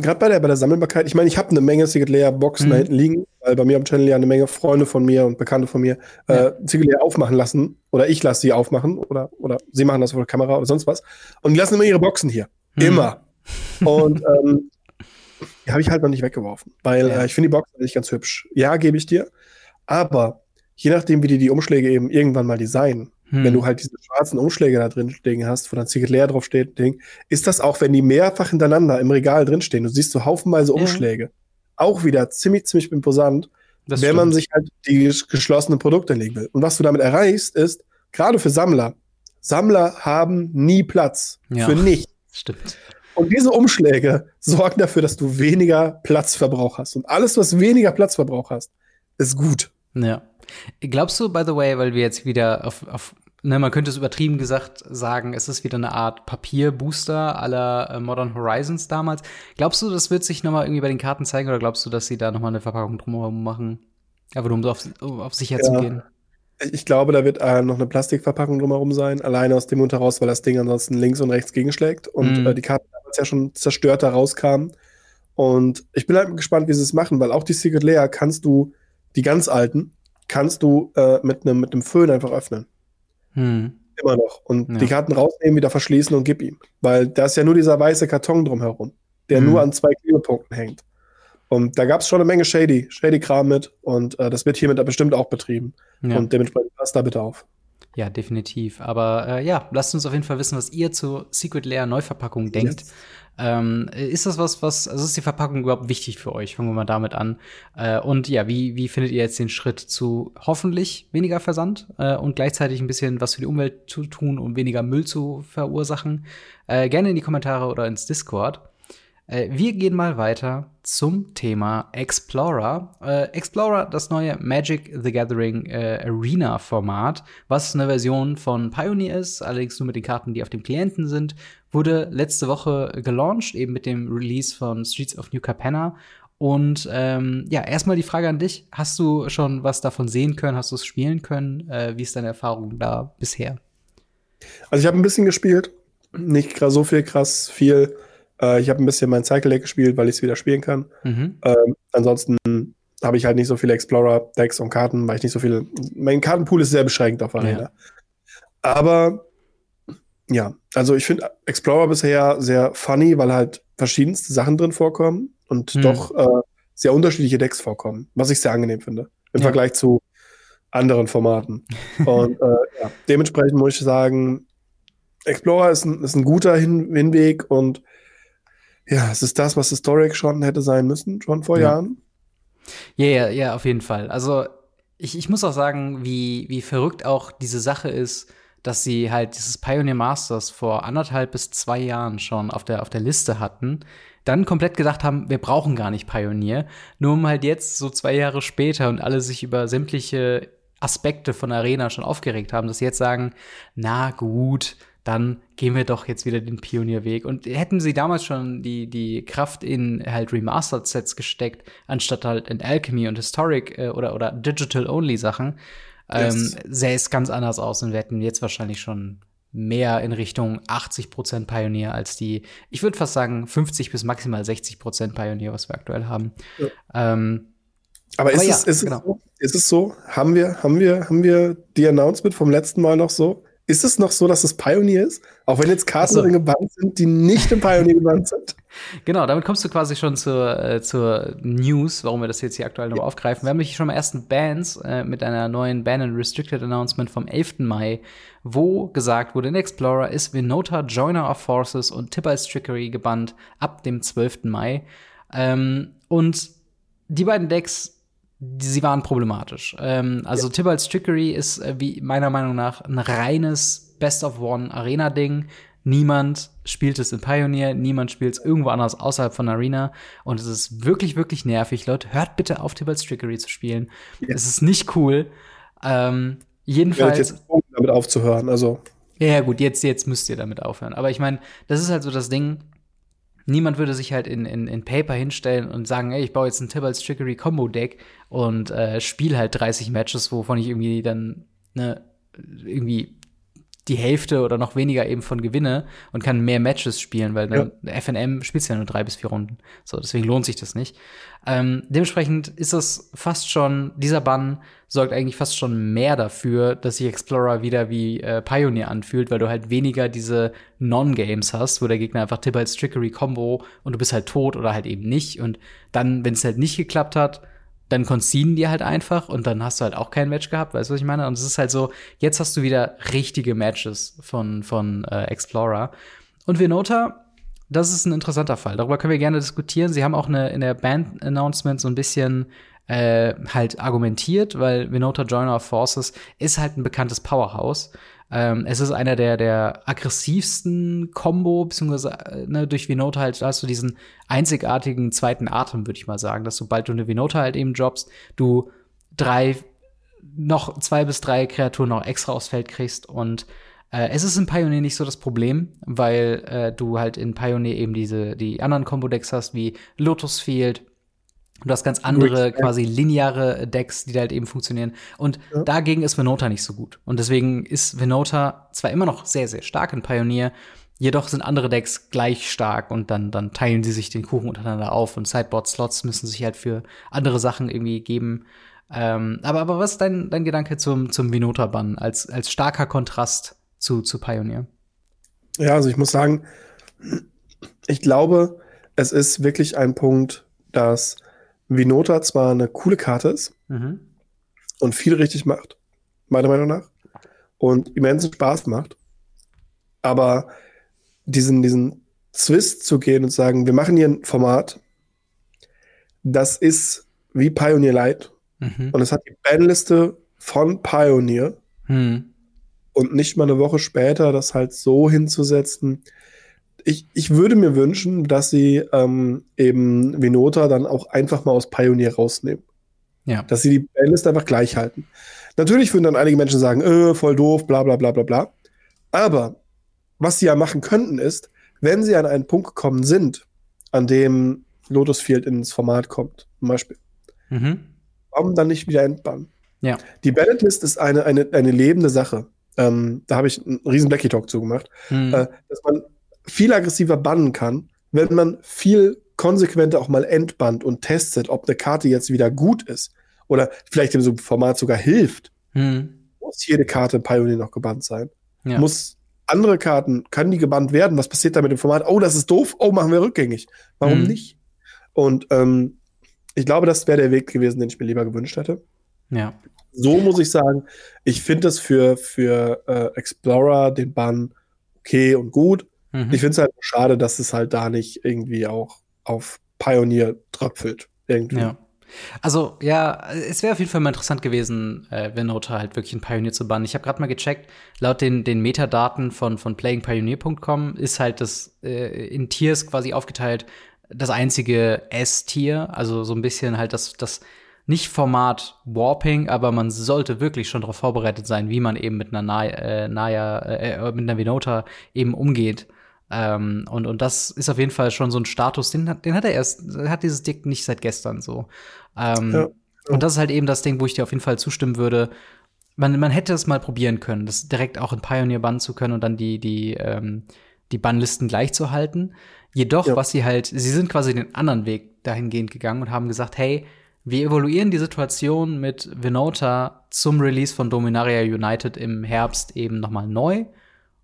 gerade bei der, bei der Sammelbarkeit, ich meine, ich habe eine Menge Secret Layer Boxen mhm. da hinten liegen, weil bei mir am Channel ja eine Menge Freunde von mir und Bekannte von mir äh, ja. äh, Secret Layer aufmachen lassen. Oder ich lasse sie aufmachen oder, oder sie machen das vor der Kamera oder sonst was. Und die lassen immer ihre Boxen hier. Mhm. Immer. und ähm, die habe ich halt noch nicht weggeworfen, weil ja. äh, ich finde die Boxen nicht ganz hübsch. Ja, gebe ich dir. Aber je nachdem, wie die die Umschläge eben irgendwann mal designen, hm. Wenn du halt diese schwarzen Umschläge da drin stehen hast, wo dann Secret Leer drauf steht, Ding, ist das auch, wenn die mehrfach hintereinander im Regal drin stehen, du siehst so haufenweise Umschläge, ja. auch wieder ziemlich, ziemlich imposant, das wenn stimmt. man sich halt die geschlossenen Produkte legen will. Und was du damit erreichst, ist, gerade für Sammler, Sammler haben nie Platz ja. für nichts.
Stimmt.
Und diese Umschläge sorgen dafür, dass du weniger Platzverbrauch hast. Und alles, was weniger Platzverbrauch hast, ist gut.
Ja. Glaubst du, by the way, weil wir jetzt wieder auf, auf ne, man könnte es übertrieben gesagt sagen, es ist wieder eine Art Papierbooster aller äh, Modern Horizons damals. Glaubst du, das wird sich nochmal irgendwie bei den Karten zeigen oder glaubst du, dass sie da nochmal eine Verpackung drumherum machen? Aber nur um auf, auf sicher ja. zu gehen.
Ich glaube, da wird äh, noch eine Plastikverpackung drumherum sein, alleine aus dem Grund heraus, weil das Ding ansonsten links und rechts gegenschlägt und mm. äh, die Karten damals ja schon zerstört da rauskamen. Und ich bin halt gespannt, wie sie es machen, weil auch die Secret Layer kannst du, die ganz alten, kannst du äh, mit einem mit Föhn einfach öffnen. Hm. Immer noch. Und ja. die Karten rausnehmen, wieder verschließen und gib ihm. Weil da ist ja nur dieser weiße Karton drumherum, der hm. nur an zwei Klebepunkten hängt. Und da gab es schon eine Menge Shady, Shady-Kram mit. Und äh, das wird hiermit bestimmt auch betrieben. Ja. Und dementsprechend passt da bitte auf.
Ja, definitiv. Aber äh, ja, lasst uns auf jeden Fall wissen, was ihr zur Secret Layer Neuverpackung denkt. Yes. Ähm, ist das was, was, also ist die Verpackung überhaupt wichtig für euch? Fangen wir mal damit an. Äh, und ja, wie, wie findet ihr jetzt den Schritt zu hoffentlich weniger Versand äh, und gleichzeitig ein bisschen was für die Umwelt zu tun und weniger Müll zu verursachen? Äh, gerne in die Kommentare oder ins Discord. Äh, wir gehen mal weiter zum Thema Explorer. Äh, Explorer, das neue Magic the Gathering äh, Arena Format, was eine Version von Pioneer ist, allerdings nur mit den Karten, die auf dem Klienten sind, wurde letzte Woche gelauncht, eben mit dem Release von Streets of New Capenna. Und ähm, ja, erstmal die Frage an dich: Hast du schon was davon sehen können? Hast du es spielen können? Äh, wie ist deine Erfahrung da bisher?
Also ich habe ein bisschen gespielt, nicht so viel krass viel. Äh, ich habe ein bisschen mein Cycle Deck gespielt, weil ich es wieder spielen kann. Mhm. Ähm, ansonsten habe ich halt nicht so viele Explorer-Decks und Karten, weil ich nicht so viele. Mein Kartenpool ist sehr beschränkt auf Arena. Ja. Aber ja, also ich finde Explorer bisher sehr funny, weil halt verschiedenste Sachen drin vorkommen und mhm. doch äh, sehr unterschiedliche Decks vorkommen, was ich sehr angenehm finde im ja. Vergleich zu anderen Formaten. und äh, ja, dementsprechend muss ich sagen, Explorer ist ein, ist ein guter Hin Hinweg und ja, es ist das, was Historic schon hätte sein müssen, schon vor ja. Jahren.
Ja, ja, ja, auf jeden Fall. Also ich, ich muss auch sagen, wie, wie verrückt auch diese Sache ist, dass sie halt dieses Pioneer Masters vor anderthalb bis zwei Jahren schon auf der, auf der Liste hatten, dann komplett gedacht haben, wir brauchen gar nicht Pioneer, nur um halt jetzt so zwei Jahre später und alle sich über sämtliche Aspekte von Arena schon aufgeregt haben, dass sie jetzt sagen, na gut, dann gehen wir doch jetzt wieder den Pionierweg. Und hätten sie damals schon die, die Kraft in halt Remastered Sets gesteckt, anstatt halt in Alchemy und Historic äh, oder, oder Digital-Only Sachen, ähm, yes. sähe es ganz anders aus und wir hätten jetzt wahrscheinlich schon mehr in Richtung 80% Pioneer als die, ich würde fast sagen, 50 bis maximal 60% Pioneer, was wir aktuell haben. Ja. Ähm,
aber, ist, aber es, ja, ist, genau. es so, ist es so? Haben wir, haben wir, haben wir die Announcement vom letzten Mal noch so? Ist es noch so, dass es Pioneer ist? Auch wenn jetzt Karten so. gebannt sind, die nicht im Pioneer gebannt sind?
Genau, damit kommst du quasi schon zur, äh, zur News, warum wir das jetzt hier aktuell noch ja. aufgreifen. Wir haben nämlich schon mal ersten Bans äh, mit einer neuen Ban and Restricted Announcement vom 11. Mai, wo gesagt wurde, in Explorer ist Vinota Joiner of Forces und Tibalt's Trickery gebannt ab dem 12. Mai. Ähm, und die beiden Decks sie waren problematisch. Ähm, also ja. Tibalt's Trickery ist äh, wie meiner Meinung nach ein reines Best of One Arena Ding. Niemand spielt es in Pioneer, niemand spielt es irgendwo anders außerhalb von Arena. Und es ist wirklich, wirklich nervig. Leute, hört bitte auf, Tibalt's Trickery zu spielen. Ja. Es ist nicht cool. Ähm, jedenfalls. Ich jetzt
damit aufzuhören, also.
Ja, gut, jetzt, jetzt müsst ihr damit aufhören. Aber ich meine, das ist halt so das Ding. Niemand würde sich halt in, in, in Paper hinstellen und sagen, ey, ich baue jetzt ein Tibalt's Trickery Combo Deck und äh, spiele halt 30 Matches, wovon ich irgendwie dann ne, irgendwie die Hälfte oder noch weniger eben von gewinne und kann mehr Matches spielen, weil dann ja. FNM spielt ja nur drei bis vier Runden. So, deswegen lohnt sich das nicht. Ähm, dementsprechend ist das fast schon, dieser Bann sorgt eigentlich fast schon mehr dafür, dass sich Explorer wieder wie äh, Pioneer anfühlt, weil du halt weniger diese Non-Games hast, wo der Gegner einfach tippt als Trickery Combo und du bist halt tot oder halt eben nicht. Und dann, wenn es halt nicht geklappt hat, dann conceden die halt einfach und dann hast du halt auch kein Match gehabt, weißt du, was ich meine? Und es ist halt so, jetzt hast du wieder richtige Matches von, von äh, Explorer. Und Venota, das ist ein interessanter Fall. Darüber können wir gerne diskutieren. Sie haben auch eine, in der Band-Announcement so ein bisschen äh, halt argumentiert, weil Venota Joiner of Forces ist halt ein bekanntes Powerhouse. Ähm, es ist einer der, der aggressivsten Combo, beziehungsweise äh, ne, durch Vinota halt hast du diesen einzigartigen zweiten Atem, würde ich mal sagen, dass sobald du eine Vinota halt eben droppst, du drei, noch zwei bis drei Kreaturen noch extra aufs Feld kriegst. Und äh, es ist in Pioneer nicht so das Problem, weil äh, du halt in Pioneer eben diese, die anderen Combo-Decks hast, wie Lotus Field, Du hast ganz andere, quasi lineare Decks, die da halt eben funktionieren. Und ja. dagegen ist Venota nicht so gut. Und deswegen ist Venota zwar immer noch sehr, sehr stark in Pioneer, jedoch sind andere Decks gleich stark und dann, dann teilen sie sich den Kuchen untereinander auf und Sideboard-Slots müssen sich halt für andere Sachen irgendwie geben. Ähm, aber, aber was ist dein, dein Gedanke zum, zum Venota-Bann als, als starker Kontrast zu, zu Pioneer?
Ja, also ich muss sagen, ich glaube, es ist wirklich ein Punkt, dass Vinota zwar eine coole Karte ist mhm. und viel richtig macht, meiner Meinung nach, und immensen Spaß macht, aber diesen, diesen Zwist zu gehen und sagen, wir machen hier ein Format, das ist wie Pioneer Light mhm. und es hat die Bandliste von Pioneer mhm. und nicht mal eine Woche später das halt so hinzusetzen, ich, ich würde mir wünschen, dass sie ähm, eben Vinota dann auch einfach mal aus Pioneer rausnehmen. Ja. Dass sie die Playlist einfach gleich halten. Natürlich würden dann einige Menschen sagen, äh, voll doof, bla bla bla bla bla. Aber was sie ja machen könnten, ist, wenn sie an einen Punkt gekommen sind, an dem Lotus Field ins Format kommt, zum Beispiel, mhm. warum dann nicht wieder entbannen? Ja. Die Ballot List ist eine, eine, eine lebende Sache. Ähm, da habe ich einen riesen Blackie Talk zugemacht, mhm. äh, dass man viel aggressiver bannen kann, wenn man viel konsequenter auch mal entbannt und testet, ob eine Karte jetzt wieder gut ist oder vielleicht im Format sogar hilft. Hm. Muss jede Karte Pioneer noch gebannt sein? Ja. Muss andere Karten, können die gebannt werden? Was passiert da mit dem Format? Oh, das ist doof. Oh, machen wir rückgängig. Warum hm. nicht? Und ähm, ich glaube, das wäre der Weg gewesen, den ich mir lieber gewünscht hätte. Ja. So muss ich sagen, ich finde es für, für äh, Explorer den Bann okay und gut. Mhm. Ich finde es halt schade, dass es halt da nicht irgendwie auch auf Pioneer tröpfelt. Irgendwie.
Ja. Also, ja, es wäre auf jeden Fall mal interessant gewesen, äh, Venota halt wirklich ein Pioneer zu bannen. Ich habe gerade mal gecheckt, laut den, den Metadaten von, von playingpioneer.com ist halt das äh, in Tiers quasi aufgeteilt das einzige S-Tier, also so ein bisschen halt das, das nicht Format Warping, aber man sollte wirklich schon darauf vorbereitet sein, wie man eben mit einer Naya, äh, Naya äh, mit einer Venota eben umgeht. Ähm, und, und das ist auf jeden Fall schon so ein Status, den, den hat er erst, hat dieses Dick nicht seit gestern so. Ähm, ja, ja. Und das ist halt eben das Ding, wo ich dir auf jeden Fall zustimmen würde. Man, man hätte es mal probieren können, das direkt auch in Pioneer bannen zu können und dann die, die, ähm, die Bannlisten gleich zu halten. Jedoch, ja. was sie halt, sie sind quasi den anderen Weg dahingehend gegangen und haben gesagt, hey, wir evaluieren die Situation mit Venota zum Release von Dominaria United im Herbst eben nochmal neu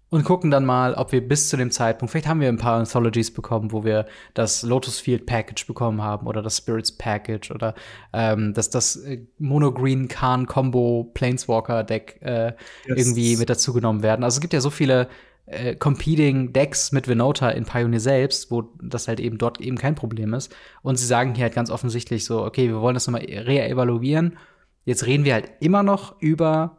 und gucken dann mal, ob wir bis zu dem Zeitpunkt, vielleicht haben wir ein paar Anthologies bekommen, wo wir das Lotus Field Package bekommen haben oder das Spirits Package oder ähm, das, das äh, Mono Green Khan Combo Planeswalker Deck äh, yes. irgendwie mit dazu genommen werden. Also es gibt ja so viele äh, Competing Decks mit Venota in Pioneer selbst, wo das halt eben dort eben kein Problem ist. Und sie sagen hier halt ganz offensichtlich so, okay, wir wollen das nochmal re-evaluieren. Jetzt reden wir halt immer noch über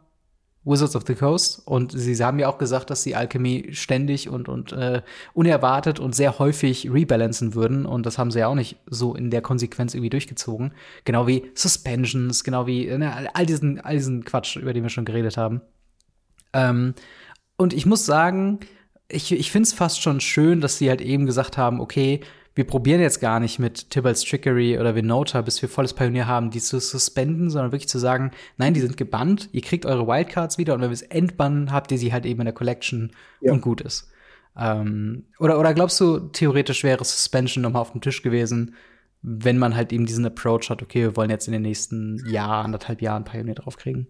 Wizards of the Coast. Und sie haben ja auch gesagt, dass sie Alchemy ständig und, und äh, unerwartet und sehr häufig rebalancen würden. Und das haben sie ja auch nicht so in der Konsequenz irgendwie durchgezogen. Genau wie Suspensions, genau wie ne, all, diesen, all diesen Quatsch, über den wir schon geredet haben. Ähm, und ich muss sagen, ich, ich finde es fast schon schön, dass sie halt eben gesagt haben, okay, wir probieren jetzt gar nicht mit Tibalt's Trickery oder Venota, bis wir volles Pionier haben, die zu suspenden, sondern wirklich zu sagen, nein, die sind gebannt, ihr kriegt eure Wildcards wieder und wenn wir es entbannen, habt ihr sie halt eben in der Collection ja. und gut ist. Ähm, oder, oder glaubst du, theoretisch wäre Suspension nochmal auf dem Tisch gewesen, wenn man halt eben diesen Approach hat, okay, wir wollen jetzt in den nächsten Jahr, anderthalb Jahren Pioneer draufkriegen?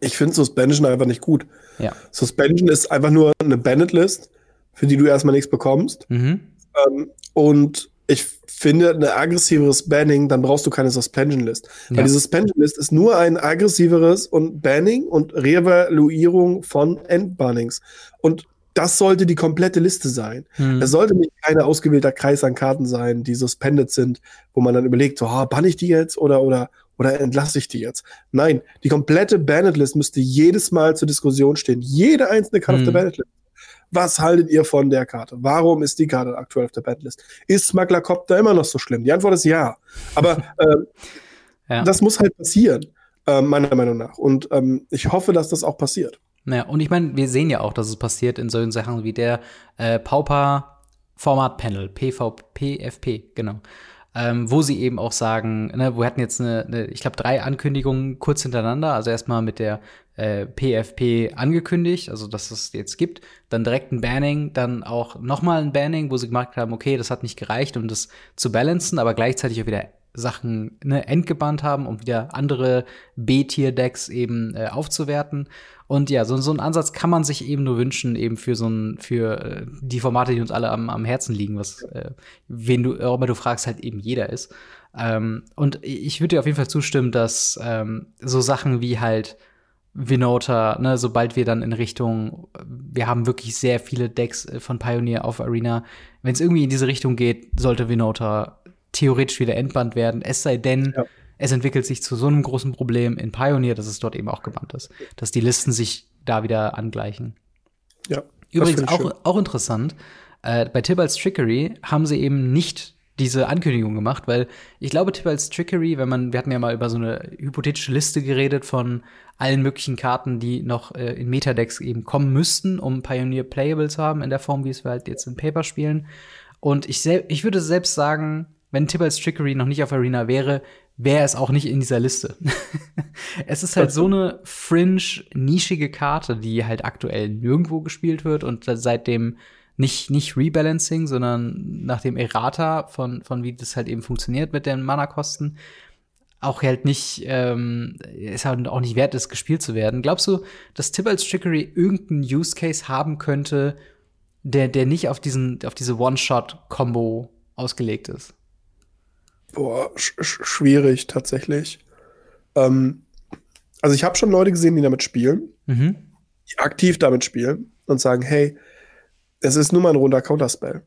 Ich finde Suspension einfach nicht gut.
Ja.
Suspension ist einfach nur eine Banned-List, für die du erstmal nichts bekommst. Mhm. Ähm, und ich finde, ein aggressiveres Banning, dann brauchst du keine Suspension List. Ja. Weil die Suspension List ist nur ein aggressiveres und Banning und Revaluierung von Endbannings. Und das sollte die komplette Liste sein. Hm. Es sollte nicht kein ausgewählter Kreis an Karten sein, die suspended sind, wo man dann überlegt, so, oh, bann ich die jetzt oder, oder, oder entlasse ich die jetzt? Nein, die komplette Banned List müsste jedes Mal zur Diskussion stehen. Jede einzelne Karte hm. auf der Banned List was haltet ihr von der Karte? Warum ist die Karte aktuell auf der Bandlist? Ist Smugglercopter immer noch so schlimm? Die Antwort ist ja. Aber äh, ja. das muss halt passieren, äh, meiner Meinung nach. Und ähm, ich hoffe, dass das auch passiert.
Naja, und ich meine, wir sehen ja auch, dass es passiert in solchen Sachen wie der äh, Pauper Format Panel, PVPFP, genau ähm, wo sie eben auch sagen, ne, wir hatten jetzt eine, eine ich glaube, drei Ankündigungen kurz hintereinander. Also erstmal mit der äh, PFP angekündigt, also dass es jetzt gibt, dann direkt ein Banning, dann auch nochmal ein Banning, wo sie gemerkt haben, okay, das hat nicht gereicht, um das zu balancen, aber gleichzeitig auch wieder Sachen ne, entgebannt haben, um wieder andere B-Tier-Decks eben äh, aufzuwerten. Und ja, so, so ein Ansatz kann man sich eben nur wünschen, eben für so ein, für äh, die Formate, die uns alle am, am Herzen liegen, was, äh, wen du, auch immer du fragst, halt eben jeder ist. Ähm, und ich würde dir auf jeden Fall zustimmen, dass ähm, so Sachen wie halt Vinota, ne, sobald wir dann in Richtung, wir haben wirklich sehr viele Decks äh, von Pioneer auf Arena. Wenn es irgendwie in diese Richtung geht, sollte Vinota theoretisch wieder entbannt werden. Es sei denn, ja es entwickelt sich zu so einem großen Problem in Pioneer, dass es dort eben auch gebannt ist. Dass die Listen sich da wieder angleichen.
Ja.
Übrigens auch, auch interessant, äh, bei Tibalt's Trickery haben sie eben nicht diese Ankündigung gemacht, weil ich glaube, Tibalt's Trickery, wenn man, wir hatten ja mal über so eine hypothetische Liste geredet von allen möglichen Karten, die noch äh, in Metadecks eben kommen müssten, um Pioneer Playable zu haben, in der Form, wie es wir halt jetzt in Paper spielen. Und ich, ich würde selbst sagen, wenn Tibalt's Trickery noch nicht auf Arena wäre, wäre es auch nicht in dieser Liste. es ist halt so eine fringe, nischige Karte, die halt aktuell nirgendwo gespielt wird und seitdem nicht, nicht Rebalancing, sondern nach dem Errata von, von wie das halt eben funktioniert mit den Mana-Kosten, auch halt nicht, ähm, ist halt auch nicht wert ist, gespielt zu werden. Glaubst du, dass Tibalt's Trickery irgendeinen Use Case haben könnte, der, der nicht auf diesen, auf diese One-Shot-Combo ausgelegt ist?
Boah, sch schwierig tatsächlich. Ähm, also ich habe schon Leute gesehen, die damit spielen, mhm. die aktiv damit spielen und sagen, hey, es ist nur mal ein runder Counterspell.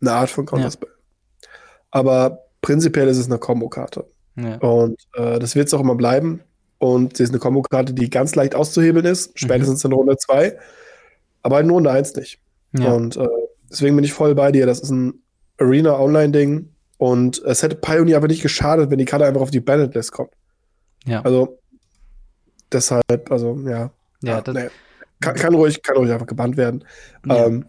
Eine Art von Counterspell. Ja. Aber prinzipiell ist es eine Kombokarte. Ja. Und äh, das wird es auch immer bleiben. Und sie ist eine Kombokarte, die ganz leicht auszuhebeln ist, mhm. spätestens mhm. in Runde 2, aber in Runde 1 nicht. Ja. Und äh, deswegen bin ich voll bei dir. Das ist ein Arena-Online-Ding. Und es hätte Pioneer aber nicht geschadet, wenn die Karte einfach auf die Banned List kommt.
Ja.
Also, deshalb, also, ja.
Ja, das
nee. kann, kann, ruhig, kann ruhig einfach gebannt werden. Ja. Ähm,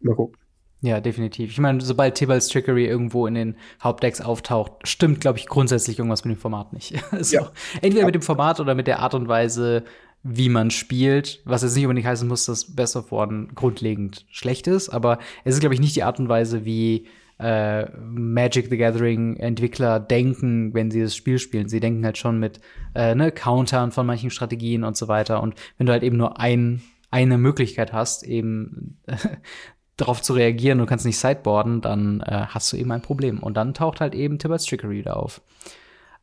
mal gucken.
Ja, definitiv. Ich meine, sobald Tibalt's Trickery irgendwo in den Hauptdecks auftaucht, stimmt, glaube ich, grundsätzlich irgendwas mit dem Format nicht. so. ja. Entweder ja. mit dem Format oder mit der Art und Weise, wie man spielt, was jetzt nicht unbedingt heißen muss, dass Best of One grundlegend schlecht ist, aber es ist, glaube ich, nicht die Art und Weise, wie äh, Magic the Gathering Entwickler denken, wenn sie das Spiel spielen. Sie denken halt schon mit äh, ne, Countern von manchen Strategien und so weiter. Und wenn du halt eben nur ein, eine Möglichkeit hast, eben äh, darauf zu reagieren und kannst nicht sideboarden, dann äh, hast du eben ein Problem. Und dann taucht halt eben Tibber's Trickery da auf.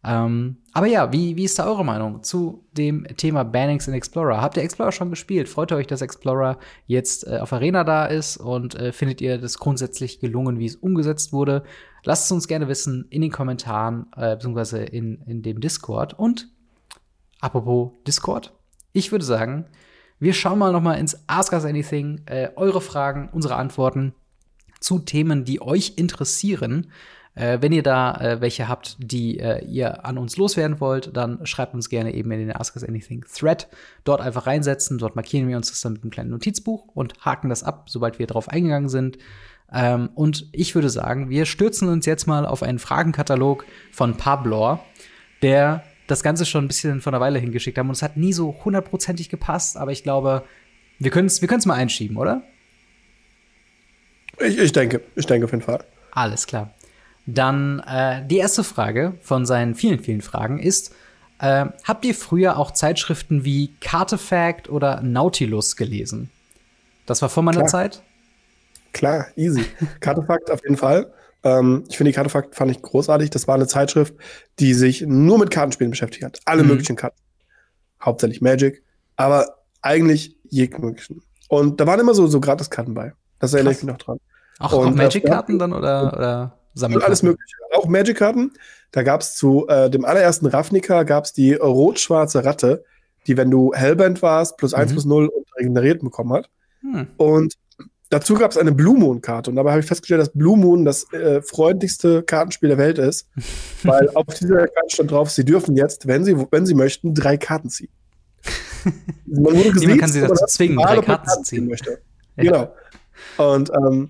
Ähm, aber ja, wie, wie ist da eure Meinung zu dem Thema Bannings in Explorer? Habt ihr Explorer schon gespielt? Freut ihr euch, dass Explorer jetzt äh, auf Arena da ist und äh, findet ihr das grundsätzlich gelungen, wie es umgesetzt wurde? Lasst es uns gerne wissen in den Kommentaren, äh, beziehungsweise in, in dem Discord. Und apropos Discord, ich würde sagen, wir schauen mal noch mal ins Ask Us Anything, äh, eure Fragen, unsere Antworten zu Themen, die euch interessieren. Äh, wenn ihr da äh, welche habt, die äh, ihr an uns loswerden wollt, dann schreibt uns gerne eben in den Ask Us Anything Thread. Dort einfach reinsetzen. Dort markieren wir uns das dann mit einem kleinen Notizbuch und haken das ab, sobald wir darauf eingegangen sind. Ähm, und ich würde sagen, wir stürzen uns jetzt mal auf einen Fragenkatalog von Pablor, der das Ganze schon ein bisschen von einer Weile hingeschickt haben. Und es hat nie so hundertprozentig gepasst, aber ich glaube, wir können es wir mal einschieben, oder?
Ich, ich denke, ich denke auf jeden Fall.
Alles klar. Dann äh, die erste Frage von seinen vielen, vielen Fragen ist: äh, Habt ihr früher auch Zeitschriften wie Cartefact oder Nautilus gelesen? Das war vor meiner
Klar.
Zeit?
Klar, easy. Cartefact auf jeden Fall. Ähm, ich finde die Cartefact fand ich großartig. Das war eine Zeitschrift, die sich nur mit Kartenspielen beschäftigt hat. Alle mhm. möglichen Karten. Hauptsächlich Magic, aber eigentlich jeglichen. Und da waren immer so, so Gratiskarten bei. Das erinnere ich mich noch dran.
Auch, auch Magic-Karten dann oder? oder?
Sammelkarten. Alles mögliche. Auch Magic-Karten. Da gab es zu äh, dem allerersten Ravnica gab es die rot-schwarze Ratte, die, wenn du Hellband warst, plus 1 mhm. plus 0 und regeneriert bekommen hat. Hm. Und dazu gab es eine Blue Moon-Karte. Und dabei habe ich festgestellt, dass Blue Moon das äh, freundlichste Kartenspiel der Welt ist. weil auf dieser Karte stand drauf, sie dürfen jetzt, wenn sie, wenn sie möchten, drei Karten ziehen.
Man gesehen, kann sie dazu zwingen, drei Karten zu ziehen.
Möchte. Ja. Genau. Und ähm,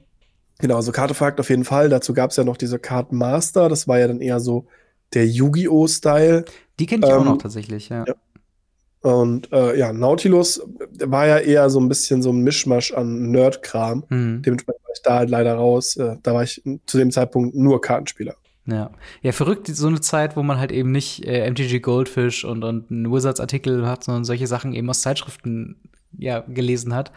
Genau, so Kartefakt auf jeden Fall. Dazu gab es ja noch diese Card Master. Das war ja dann eher so der Yu-Gi-Oh!-Style.
Die kenne ich ähm, auch noch tatsächlich, ja. ja.
Und äh, ja, Nautilus war ja eher so ein bisschen so ein Mischmasch an Nerd-Kram. Mhm. Dementsprechend war ich da halt leider raus. Äh, da war ich zu dem Zeitpunkt nur Kartenspieler.
Ja. Ja, verrückt, so eine Zeit, wo man halt eben nicht äh, MTG Goldfish und, und einen Wizards-Artikel hat, sondern solche Sachen eben aus Zeitschriften ja, gelesen hat.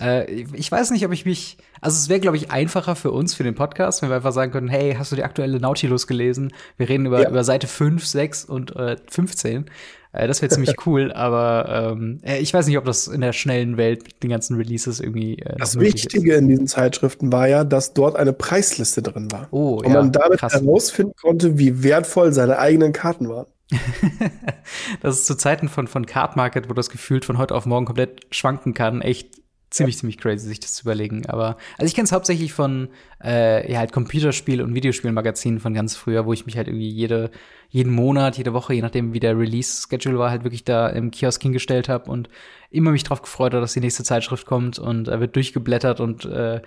Äh, ich weiß nicht, ob ich mich. Also es wäre, glaube ich, einfacher für uns, für den Podcast, wenn wir einfach sagen können, hey, hast du die aktuelle Nautilus gelesen? Wir reden über, ja. über Seite 5, 6 und äh, 15. Äh, das wäre ziemlich cool, aber ähm, äh, ich weiß nicht, ob das in der schnellen Welt mit den ganzen Releases irgendwie. Äh,
das Wichtige ist. in diesen Zeitschriften war ja, dass dort eine Preisliste drin war.
Oh,
und ja, man damit krass. herausfinden konnte, wie wertvoll seine eigenen Karten waren.
das ist zu Zeiten von, von Card Market, wo das gefühlt von heute auf morgen komplett schwanken kann, echt ziemlich, ja. ziemlich crazy, sich das zu überlegen. Aber also ich kenne es hauptsächlich von äh, ja, halt Computerspiel- und Videospielmagazinen von ganz früher, wo ich mich halt irgendwie jede, jeden Monat, jede Woche, je nachdem wie der Release-Schedule war, halt wirklich da im Kiosk hingestellt habe und immer mich drauf gefreut habe, dass die nächste Zeitschrift kommt und er äh, wird durchgeblättert und äh,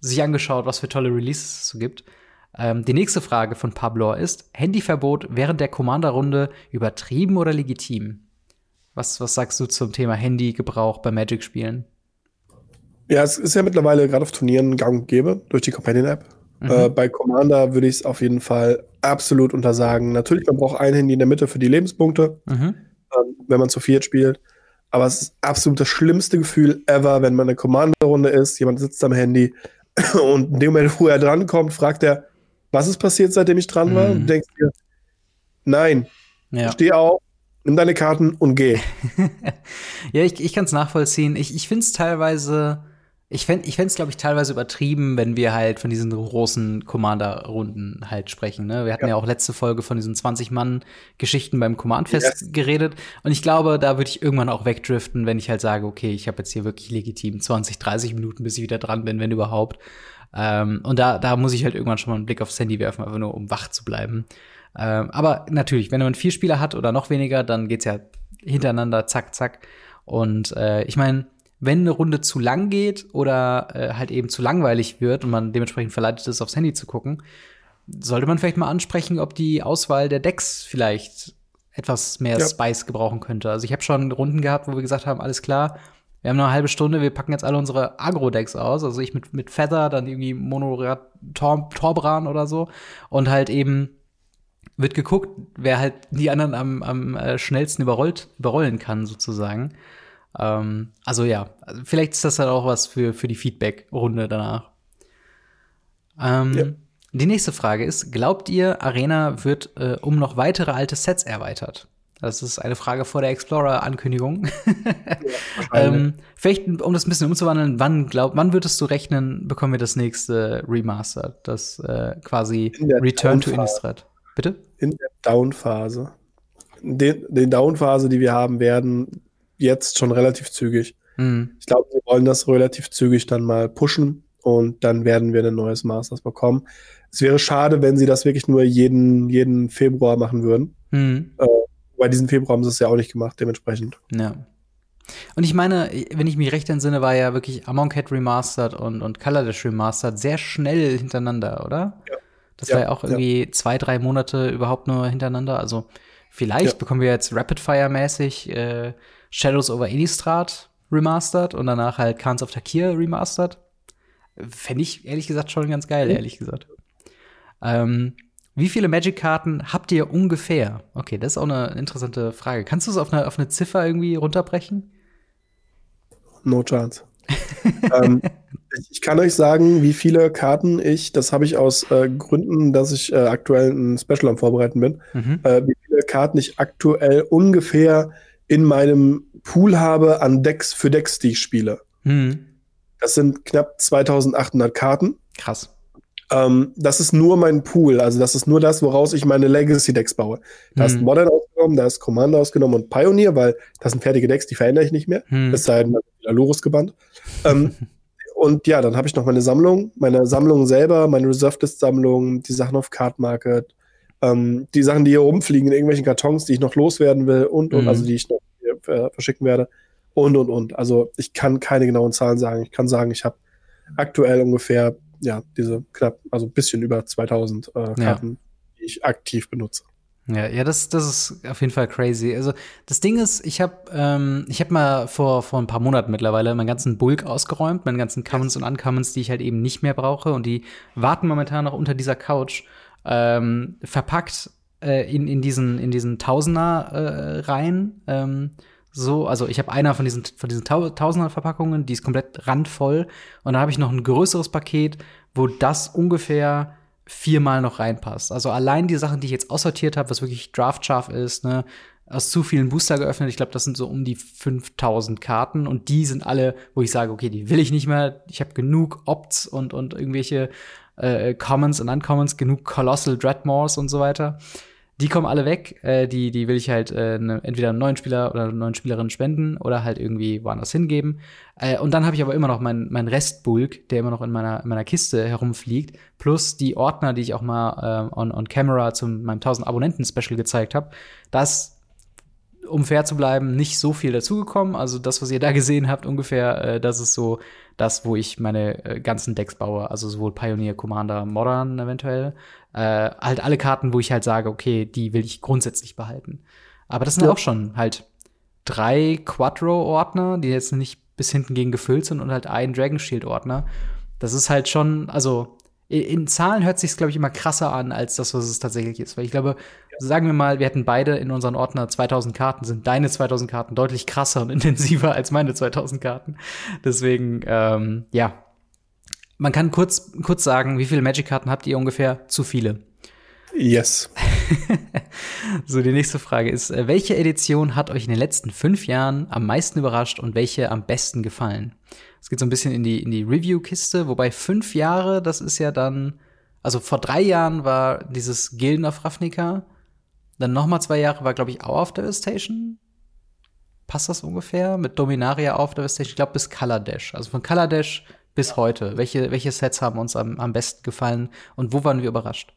sich angeschaut, was für tolle Releases es so gibt. Ähm, die nächste Frage von Pablo ist: Handyverbot während der Commander-Runde übertrieben oder legitim? Was, was sagst du zum Thema Handygebrauch bei Magic-Spielen?
Ja, es ist ja mittlerweile gerade auf Turnieren gang und gäbe durch die Companion-App. Mhm. Äh, bei Commander würde ich es auf jeden Fall absolut untersagen. Natürlich, man braucht ein Handy in der Mitte für die Lebenspunkte, mhm. ähm, wenn man zu viert spielt. Aber es ist absolut das schlimmste Gefühl ever, wenn man eine Commander-Runde ist, jemand sitzt am Handy und in dem Moment, wo er drankommt, fragt er, was ist passiert, seitdem ich dran war? Mhm. Und du denkst dir, nein, ja. steh auf, nimm deine Karten und geh.
ja, ich, ich kann es nachvollziehen. Ich, ich finde es teilweise, ich fände ich es, glaube ich, teilweise übertrieben, wenn wir halt von diesen großen Commander-Runden halt sprechen. Ne? Wir hatten ja. ja auch letzte Folge von diesen 20-Mann-Geschichten beim Command-Fest yes. geredet. Und ich glaube, da würde ich irgendwann auch wegdriften, wenn ich halt sage, okay, ich habe jetzt hier wirklich legitim 20, 30 Minuten, bis ich wieder dran bin, wenn überhaupt. Ähm, und da, da muss ich halt irgendwann schon mal einen Blick aufs Handy werfen, einfach nur um wach zu bleiben. Ähm, aber natürlich, wenn man vier Spieler hat oder noch weniger, dann geht's ja hintereinander, zack, zack. Und äh, ich meine, wenn eine Runde zu lang geht oder äh, halt eben zu langweilig wird und man dementsprechend verleitet ist, aufs Handy zu gucken, sollte man vielleicht mal ansprechen, ob die Auswahl der Decks vielleicht etwas mehr ja. Spice gebrauchen könnte. Also ich habe schon Runden gehabt, wo wir gesagt haben, alles klar, Wir haben noch eine halbe Stunde, wir packen jetzt alle unsere Agro-Decks aus. Also ich mit, mit Feather, dann irgendwie Monorat Tor, Torbran oder so. Und halt eben wird geguckt, wer halt die anderen am, am äh, schnellsten überrollt, überrollen kann, sozusagen. Ähm, also ja, vielleicht ist das halt auch was für, für die Feedback-Runde danach. Ähm, ja. Die nächste Frage ist: Glaubt ihr, Arena wird äh, um noch weitere alte Sets erweitert? Das ist eine Frage vor der Explorer-Ankündigung. Ja, ähm, vielleicht, um das ein bisschen umzuwandeln, wann glaub, wann würdest du rechnen, bekommen wir das nächste Remaster, das äh, quasi Return to Innistrad? Bitte?
In der Down-Phase. Den, den Down-Phase, die wir haben, werden jetzt schon relativ zügig. Mhm. Ich glaube, wir wollen das relativ zügig dann mal pushen und dann werden wir ein neues Masters bekommen. Es wäre schade, wenn sie das wirklich nur jeden, jeden Februar machen würden. Mhm. Äh, bei diesem Februar haben sie es ja auch nicht gemacht, dementsprechend.
Ja. Und ich meine, wenn ich mich recht entsinne, war ja wirklich Amon Cat Remastered und, und Color Dash Remastered sehr schnell hintereinander, oder? Ja. Das ja, war ja auch irgendwie ja. zwei, drei Monate überhaupt nur hintereinander. Also vielleicht ja. bekommen wir jetzt Rapid Fire-mäßig äh, Shadows over Innistrad Remastered und danach halt Khans of Takir Remastered. Fände ich ehrlich gesagt schon ganz geil, mhm. ehrlich gesagt. Ähm, wie viele Magic-Karten habt ihr ungefähr? Okay, das ist auch eine interessante Frage. Kannst du es auf eine, auf eine Ziffer irgendwie runterbrechen?
No chance. ähm, ich kann euch sagen, wie viele Karten ich, das habe ich aus äh, Gründen, dass ich äh, aktuell ein Special am Vorbereiten bin, mhm. äh, wie viele Karten ich aktuell ungefähr in meinem Pool habe an Decks für Decks, die ich spiele. Mhm. Das sind knapp 2800 Karten.
Krass.
Ähm, das ist nur mein Pool, also das ist nur das, woraus ich meine Legacy-Decks baue. Da mhm. ist Modern ausgenommen, da ist Commander ausgenommen und Pioneer, weil das sind fertige Decks, die verändere ich nicht mehr. Mhm. Es sei denn, Lorus gebannt. ähm, und ja, dann habe ich noch meine Sammlung, meine Sammlung selber, meine Reserved-List-Sammlung, die Sachen auf Card Market, ähm, die Sachen, die hier rumfliegen in irgendwelchen Kartons, die ich noch loswerden will und, und, mhm. also die ich noch äh, verschicken werde und, und, und. Also ich kann keine genauen Zahlen sagen. Ich kann sagen, ich habe aktuell ungefähr ja, diese knapp, also ein bisschen über 2000 äh, Karten, ja. die ich aktiv benutze.
Ja, ja, das, das ist auf jeden Fall crazy. Also das Ding ist, ich habe ähm, ich habe mal vor vor ein paar Monaten mittlerweile meinen ganzen Bulk ausgeräumt, meinen ganzen Commons und Uncommons, die ich halt eben nicht mehr brauche und die warten momentan noch unter dieser Couch ähm, verpackt äh, in in diesen in diesen Tausender äh, rein. Ähm, so, also ich habe einer von diesen von diesen Tausender Verpackungen, die ist komplett randvoll und da habe ich noch ein größeres Paket, wo das ungefähr viermal noch reinpasst. Also allein die Sachen, die ich jetzt aussortiert habe, was wirklich draftscharf ist, ne, aus zu vielen Booster geöffnet. Ich glaube, das sind so um die 5000 Karten und die sind alle, wo ich sage, okay, die will ich nicht mehr. Ich habe genug Opts und und irgendwelche äh, Commons und Uncommons, genug Colossal Dreadmores und so weiter. Die kommen alle weg. Äh, die, die will ich halt äh, ne, entweder einen neuen Spieler oder eine neuen Spielerin spenden oder halt irgendwie woanders hingeben. Äh, und dann habe ich aber immer noch meinen mein Restbulk, der immer noch in meiner, in meiner Kiste herumfliegt, plus die Ordner, die ich auch mal äh, on, on Camera zu meinem 1000 Abonnenten-Special gezeigt habe. Das um fair zu bleiben, nicht so viel dazugekommen. Also das, was ihr da gesehen habt, ungefähr, äh, das ist so das, wo ich meine äh, ganzen Decks baue. Also sowohl Pioneer, Commander, Modern eventuell. Äh, halt alle Karten, wo ich halt sage, okay, die will ich grundsätzlich behalten. Aber das sind ja. auch schon halt drei Quattro-Ordner, die jetzt nicht bis hinten gegen gefüllt sind und halt ein Dragon Shield-Ordner. Das ist halt schon, also in Zahlen hört sich glaube ich, immer krasser an, als das, was es tatsächlich ist. Weil ich glaube, sagen wir mal, wir hätten beide in unseren Ordner 2000 Karten, sind deine 2000 Karten deutlich krasser und intensiver als meine 2000 Karten. Deswegen, ähm, ja. Man kann kurz, kurz sagen, wie viele Magic-Karten habt ihr ungefähr? Zu viele.
Yes.
so, die nächste Frage ist, äh, welche Edition hat euch in den letzten fünf Jahren am meisten überrascht und welche am besten gefallen? Es geht so ein bisschen in die, in die Review-Kiste, wobei fünf Jahre, das ist ja dann, also vor drei Jahren war dieses Gilden of Ravnica, dann noch mal zwei Jahre war, glaube ich, Hour of Devastation. Passt das ungefähr? Mit Dominaria of Devastation, ich glaube, bis Color Dash. Also von Color Dash bis heute. Welche, welche Sets haben uns am, am besten gefallen und wo waren wir überrascht?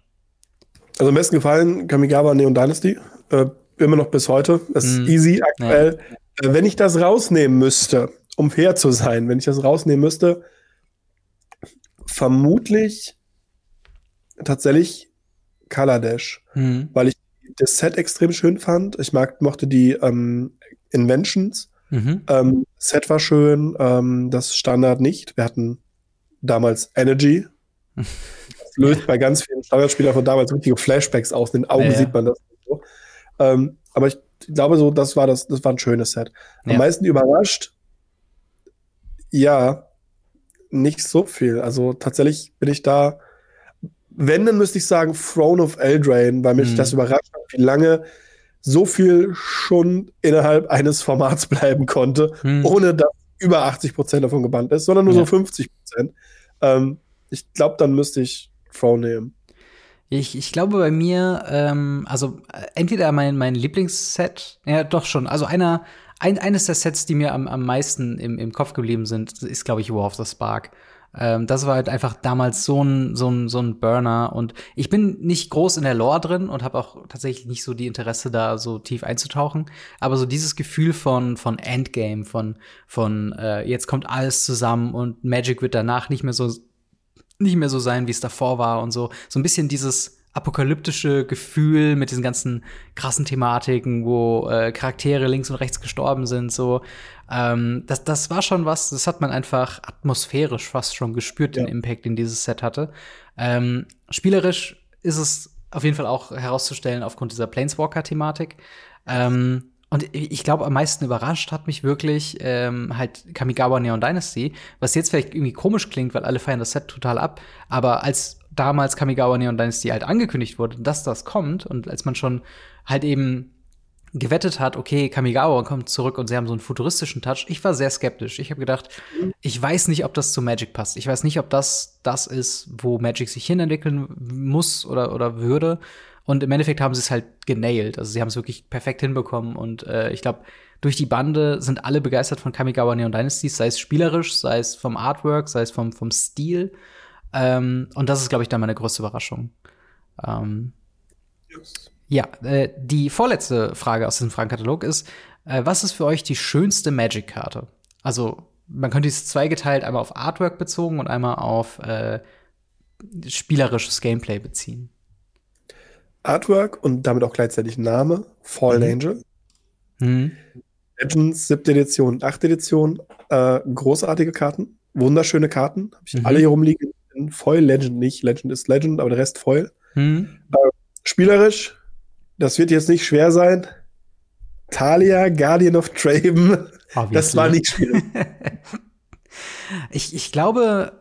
Also am besten gefallen Kamigawa Neon Dynasty. Äh, immer noch bis heute. Das ist mm. easy aktuell. Ja. Äh, wenn ich das rausnehmen müsste, um fair zu sein, wenn ich das rausnehmen müsste, vermutlich tatsächlich Color Dash, mhm. weil ich das Set extrem schön fand. Ich mag, mochte die ähm, Inventions Mhm. Ähm, Set war schön, ähm, das Standard nicht. Wir hatten damals Energy. Das löst bei ganz vielen Standardspielern von damals richtige Flashbacks aus. In den Augen ja, sieht man das so. Ähm, aber ich glaube so, das war das, das war ein schönes Set. Am ja. meisten überrascht, ja, nicht so viel. Also tatsächlich bin ich da, wenn, dann müsste ich sagen Throne of Eldraine, weil mich mhm. das überrascht hat, wie lange so viel schon innerhalb eines Formats bleiben konnte, mhm. ohne dass über 80 Prozent davon gebannt ist, sondern nur ja. so 50 Prozent. Ähm, ich glaube, dann müsste ich Throne nehmen.
Ich, ich glaube bei mir, ähm, also äh, entweder mein, mein Lieblingsset, ja doch schon, also einer, ein, eines der Sets, die mir am, am meisten im, im Kopf geblieben sind, ist, glaube ich, War of the Spark. Ähm, das war halt einfach damals so ein, so, ein, so ein Burner. Und ich bin nicht groß in der Lore drin und habe auch tatsächlich nicht so die Interesse, da so tief einzutauchen. Aber so dieses Gefühl von, von Endgame, von, von äh, jetzt kommt alles zusammen und Magic wird danach nicht mehr so nicht mehr so sein, wie es davor war und so. So ein bisschen dieses apokalyptische Gefühl mit diesen ganzen krassen Thematiken, wo äh, Charaktere links und rechts gestorben sind, so. Ähm, das, das war schon was, das hat man einfach atmosphärisch fast schon gespürt, ja. den Impact, den dieses Set hatte. Ähm, spielerisch ist es auf jeden Fall auch herauszustellen aufgrund dieser Planeswalker-Thematik. Ähm, und ich glaube, am meisten überrascht hat mich wirklich ähm, halt Kamigawa Neon Dynasty, was jetzt vielleicht irgendwie komisch klingt, weil alle feiern das Set total ab. Aber als damals Kamigawa Neon Dynasty halt angekündigt wurde, dass das kommt und als man schon halt eben gewettet hat, okay, Kamigawa kommt zurück und sie haben so einen futuristischen Touch. Ich war sehr skeptisch. Ich habe gedacht, ich weiß nicht, ob das zu Magic passt. Ich weiß nicht, ob das das ist, wo Magic sich hinentwickeln muss oder, oder würde. Und im Endeffekt haben sie es halt genailed. Also sie haben es wirklich perfekt hinbekommen. Und äh, ich glaube, durch die Bande sind alle begeistert von Kamigawa Neon Dynasties, sei es spielerisch, sei es vom Artwork, sei es vom, vom Stil. Ähm, und das ist, glaube ich, dann meine größte Überraschung. Ähm, yes. Ja, äh, die vorletzte Frage aus diesem Fragenkatalog ist, äh, was ist für euch die schönste Magic-Karte? Also, man könnte es zweigeteilt einmal auf Artwork bezogen und einmal auf äh, spielerisches Gameplay beziehen.
Artwork und damit auch gleichzeitig Name, Fallen mhm. Angel. Mhm. Legends, siebte Edition, achte Edition, äh, großartige Karten, wunderschöne Karten. Habe ich mhm. alle hier rumliegen. Foil, Legend nicht. Legend ist Legend, aber der Rest Foil. Mhm. Äh, spielerisch, das wird jetzt nicht schwer sein. Talia, Guardian of Traben. Das war nicht schwierig.
ich, ich glaube,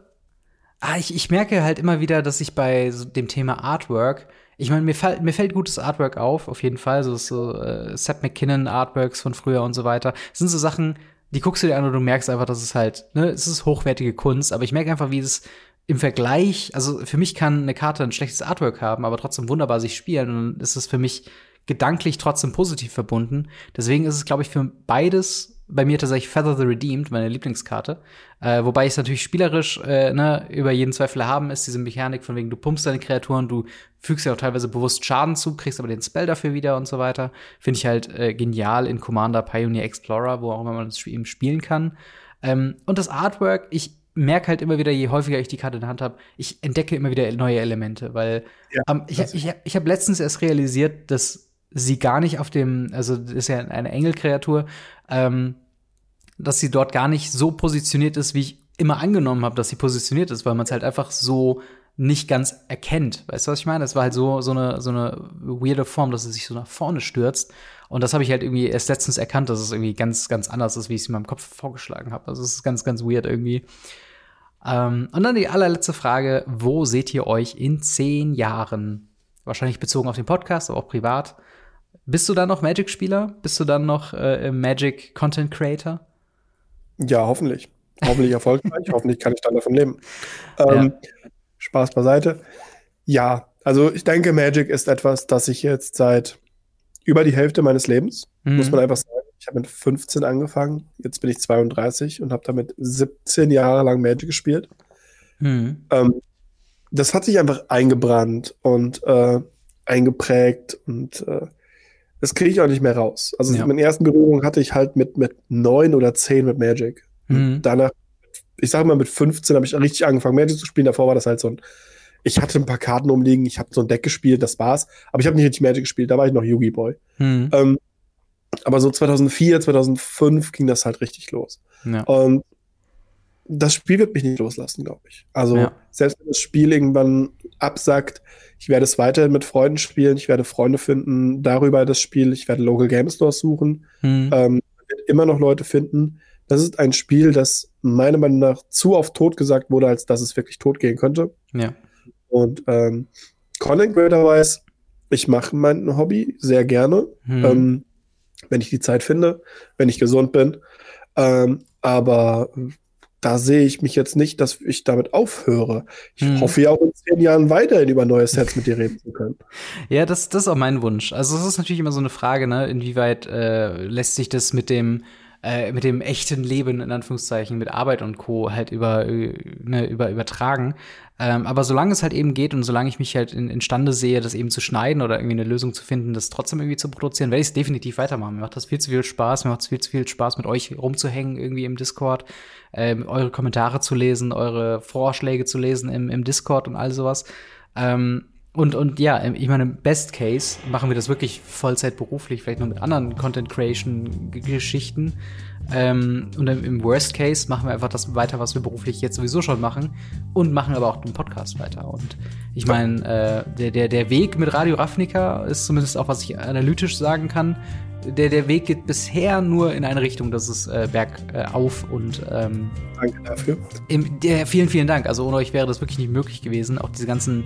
ah, ich, ich merke halt immer wieder, dass ich bei so dem Thema Artwork ich meine, mir, fall, mir fällt gutes Artwork auf, auf jeden Fall. So, so äh, Seth McKinnon Artworks von früher und so weiter. Das sind so Sachen, die guckst du dir an und du merkst einfach, dass es halt, ne, es ist hochwertige Kunst, aber ich merke einfach, wie es im Vergleich, also für mich kann eine Karte ein schlechtes Artwork haben, aber trotzdem wunderbar sich spielen und dann ist es für mich gedanklich trotzdem positiv verbunden. Deswegen ist es, glaube ich, für beides bei mir tatsächlich Feather the Redeemed, meine Lieblingskarte. Äh, wobei es natürlich spielerisch äh, ne, über jeden Zweifel haben ist, diese Mechanik von wegen, du pumpst deine Kreaturen, du fügst ja auch teilweise bewusst Schaden zu, kriegst aber den Spell dafür wieder und so weiter. Finde ich halt äh, genial in Commander Pioneer Explorer, wo auch immer man das eben spielen kann. Ähm, und das Artwork, ich merke halt immer wieder, je häufiger ich die Karte in der Hand habe, ich entdecke immer wieder neue Elemente, weil ja, ähm, ich, ich, ich habe letztens erst realisiert, dass sie gar nicht auf dem, also das ist ja eine Engelkreatur, ähm, dass sie dort gar nicht so positioniert ist, wie ich immer angenommen habe, dass sie positioniert ist, weil man es halt einfach so nicht ganz erkennt. Weißt du, was ich meine? Es war halt so, so, eine, so eine weirde Form, dass sie sich so nach vorne stürzt. Und das habe ich halt irgendwie erst letztens erkannt, dass es irgendwie ganz, ganz anders ist, wie ich es in meinem Kopf vorgeschlagen habe. Also es ist ganz, ganz weird irgendwie. Ähm, und dann die allerletzte Frage: Wo seht ihr euch in zehn Jahren? Wahrscheinlich bezogen auf den Podcast, aber auch privat. Bist du dann noch Magic-Spieler? Bist du dann noch äh, Magic-Content-Creator?
Ja, hoffentlich. Hoffentlich erfolgreich. hoffentlich kann ich dann davon leben. Ähm, ja. Spaß beiseite. Ja, also ich denke, Magic ist etwas, das ich jetzt seit über die Hälfte meines Lebens, mhm. muss man einfach sagen. Ich habe mit 15 angefangen, jetzt bin ich 32 und habe damit 17 Jahre lang Magic gespielt. Mhm. Ähm, das hat sich einfach eingebrannt und äh, eingeprägt und äh, das kriege ich auch nicht mehr raus. Also ja. meine ersten Berührungen hatte ich halt mit, mit neun oder zehn mit Magic. Mhm. Danach, ich sag mal, mit 15 habe ich richtig angefangen, Magic zu spielen. Davor war das halt so ein, ich hatte ein paar Karten umliegen, ich habe so ein Deck gespielt, das war's. Aber ich habe nicht richtig Magic gespielt, da war ich noch Yugi Boy. Mhm. Ähm, Aber so 2004, 2005 ging das halt richtig los. Ja. Und das Spiel wird mich nicht loslassen, glaube ich. Also ja. selbst wenn das Spiel irgendwann absagt, ich werde es weiterhin mit Freunden spielen, ich werde Freunde finden darüber das Spiel, ich werde Local Game Stores suchen, hm. ähm, werde immer noch Leute finden. Das ist ein Spiel, das meiner Meinung nach zu oft tot gesagt wurde, als dass es wirklich tot gehen könnte.
Ja.
Und ähm, Content Creator weiß, ich mache mein Hobby sehr gerne, hm. ähm, wenn ich die Zeit finde, wenn ich gesund bin. Ähm, aber da sehe ich mich jetzt nicht, dass ich damit aufhöre. Ich hm. hoffe ja auch in zehn Jahren weiterhin über neue Sets mit dir reden zu können.
Ja, das, das ist auch mein Wunsch. Also es ist natürlich immer so eine Frage, ne, inwieweit äh, lässt sich das mit dem äh, mit dem echten Leben, in Anführungszeichen, mit Arbeit und Co. halt über, äh, ne, über, übertragen. Ähm, aber solange es halt eben geht und solange ich mich halt in, imstande sehe, das eben zu schneiden oder irgendwie eine Lösung zu finden, das trotzdem irgendwie zu produzieren, werde ich es definitiv weitermachen. Mir macht das viel zu viel Spaß, mir macht es viel zu viel Spaß, mit euch rumzuhängen irgendwie im Discord, ähm, eure Kommentare zu lesen, eure Vorschläge zu lesen im, im Discord und all sowas. Ähm, und, und ja, ich meine, im Best Case machen wir das wirklich Vollzeit beruflich, vielleicht noch mit anderen Content Creation Geschichten. Ähm, und im Worst Case machen wir einfach das weiter, was wir beruflich jetzt sowieso schon machen und machen aber auch den Podcast weiter. Und ich meine, äh, der, der, der Weg mit Radio Ravnica ist zumindest auch, was ich analytisch sagen kann, der, der Weg geht bisher nur in eine Richtung, dass es äh, bergauf und ähm,
Danke dafür.
Im, der, vielen, vielen Dank. Also ohne euch wäre das wirklich nicht möglich gewesen. Auch diese ganzen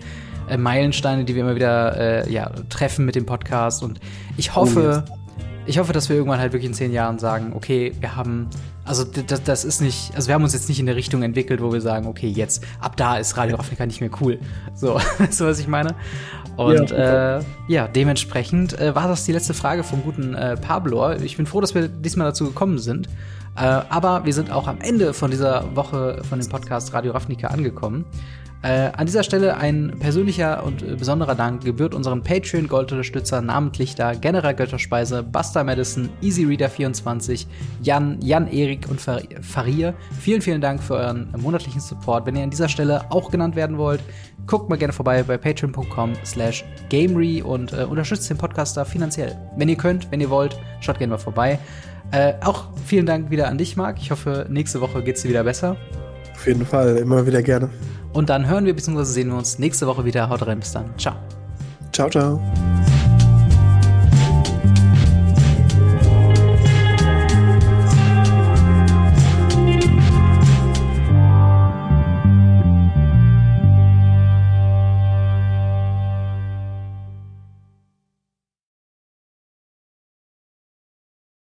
äh, Meilensteine, die wir immer wieder äh, ja, treffen mit dem Podcast. Und ich hoffe, oh, ich hoffe, dass wir irgendwann halt wirklich in zehn Jahren sagen, okay, wir haben, also das, das ist nicht, also wir haben uns jetzt nicht in der Richtung entwickelt, wo wir sagen, okay, jetzt, ab da ist Radio Afrika nicht mehr cool. So, weißt du, was ich meine? Und ja, äh, ja dementsprechend äh, war das die letzte Frage vom guten äh, Pablo. Ich bin froh, dass wir diesmal dazu gekommen sind. Äh, aber wir sind auch am Ende von dieser Woche von dem Podcast Radio Ravnica angekommen. Äh, an dieser Stelle ein persönlicher und äh, besonderer Dank gebührt unseren Patreon-Gold-Unterstützer, namentlich da General Götterspeise, Buster Madison, EasyReader24, Jan, Jan-Erik und Farir. Vielen, vielen Dank für euren monatlichen Support. Wenn ihr an dieser Stelle auch genannt werden wollt, guckt mal gerne vorbei bei patreon.com slash gamery und äh, unterstützt den Podcaster finanziell. Wenn ihr könnt, wenn ihr wollt, schaut gerne mal vorbei. Äh, auch vielen Dank wieder an dich, Marc. Ich hoffe, nächste Woche geht es dir wieder besser.
Auf jeden Fall, immer wieder gerne.
Und dann hören wir bzw. sehen wir uns nächste Woche wieder. Haut rein, bis dann. Ciao.
Ciao, ciao.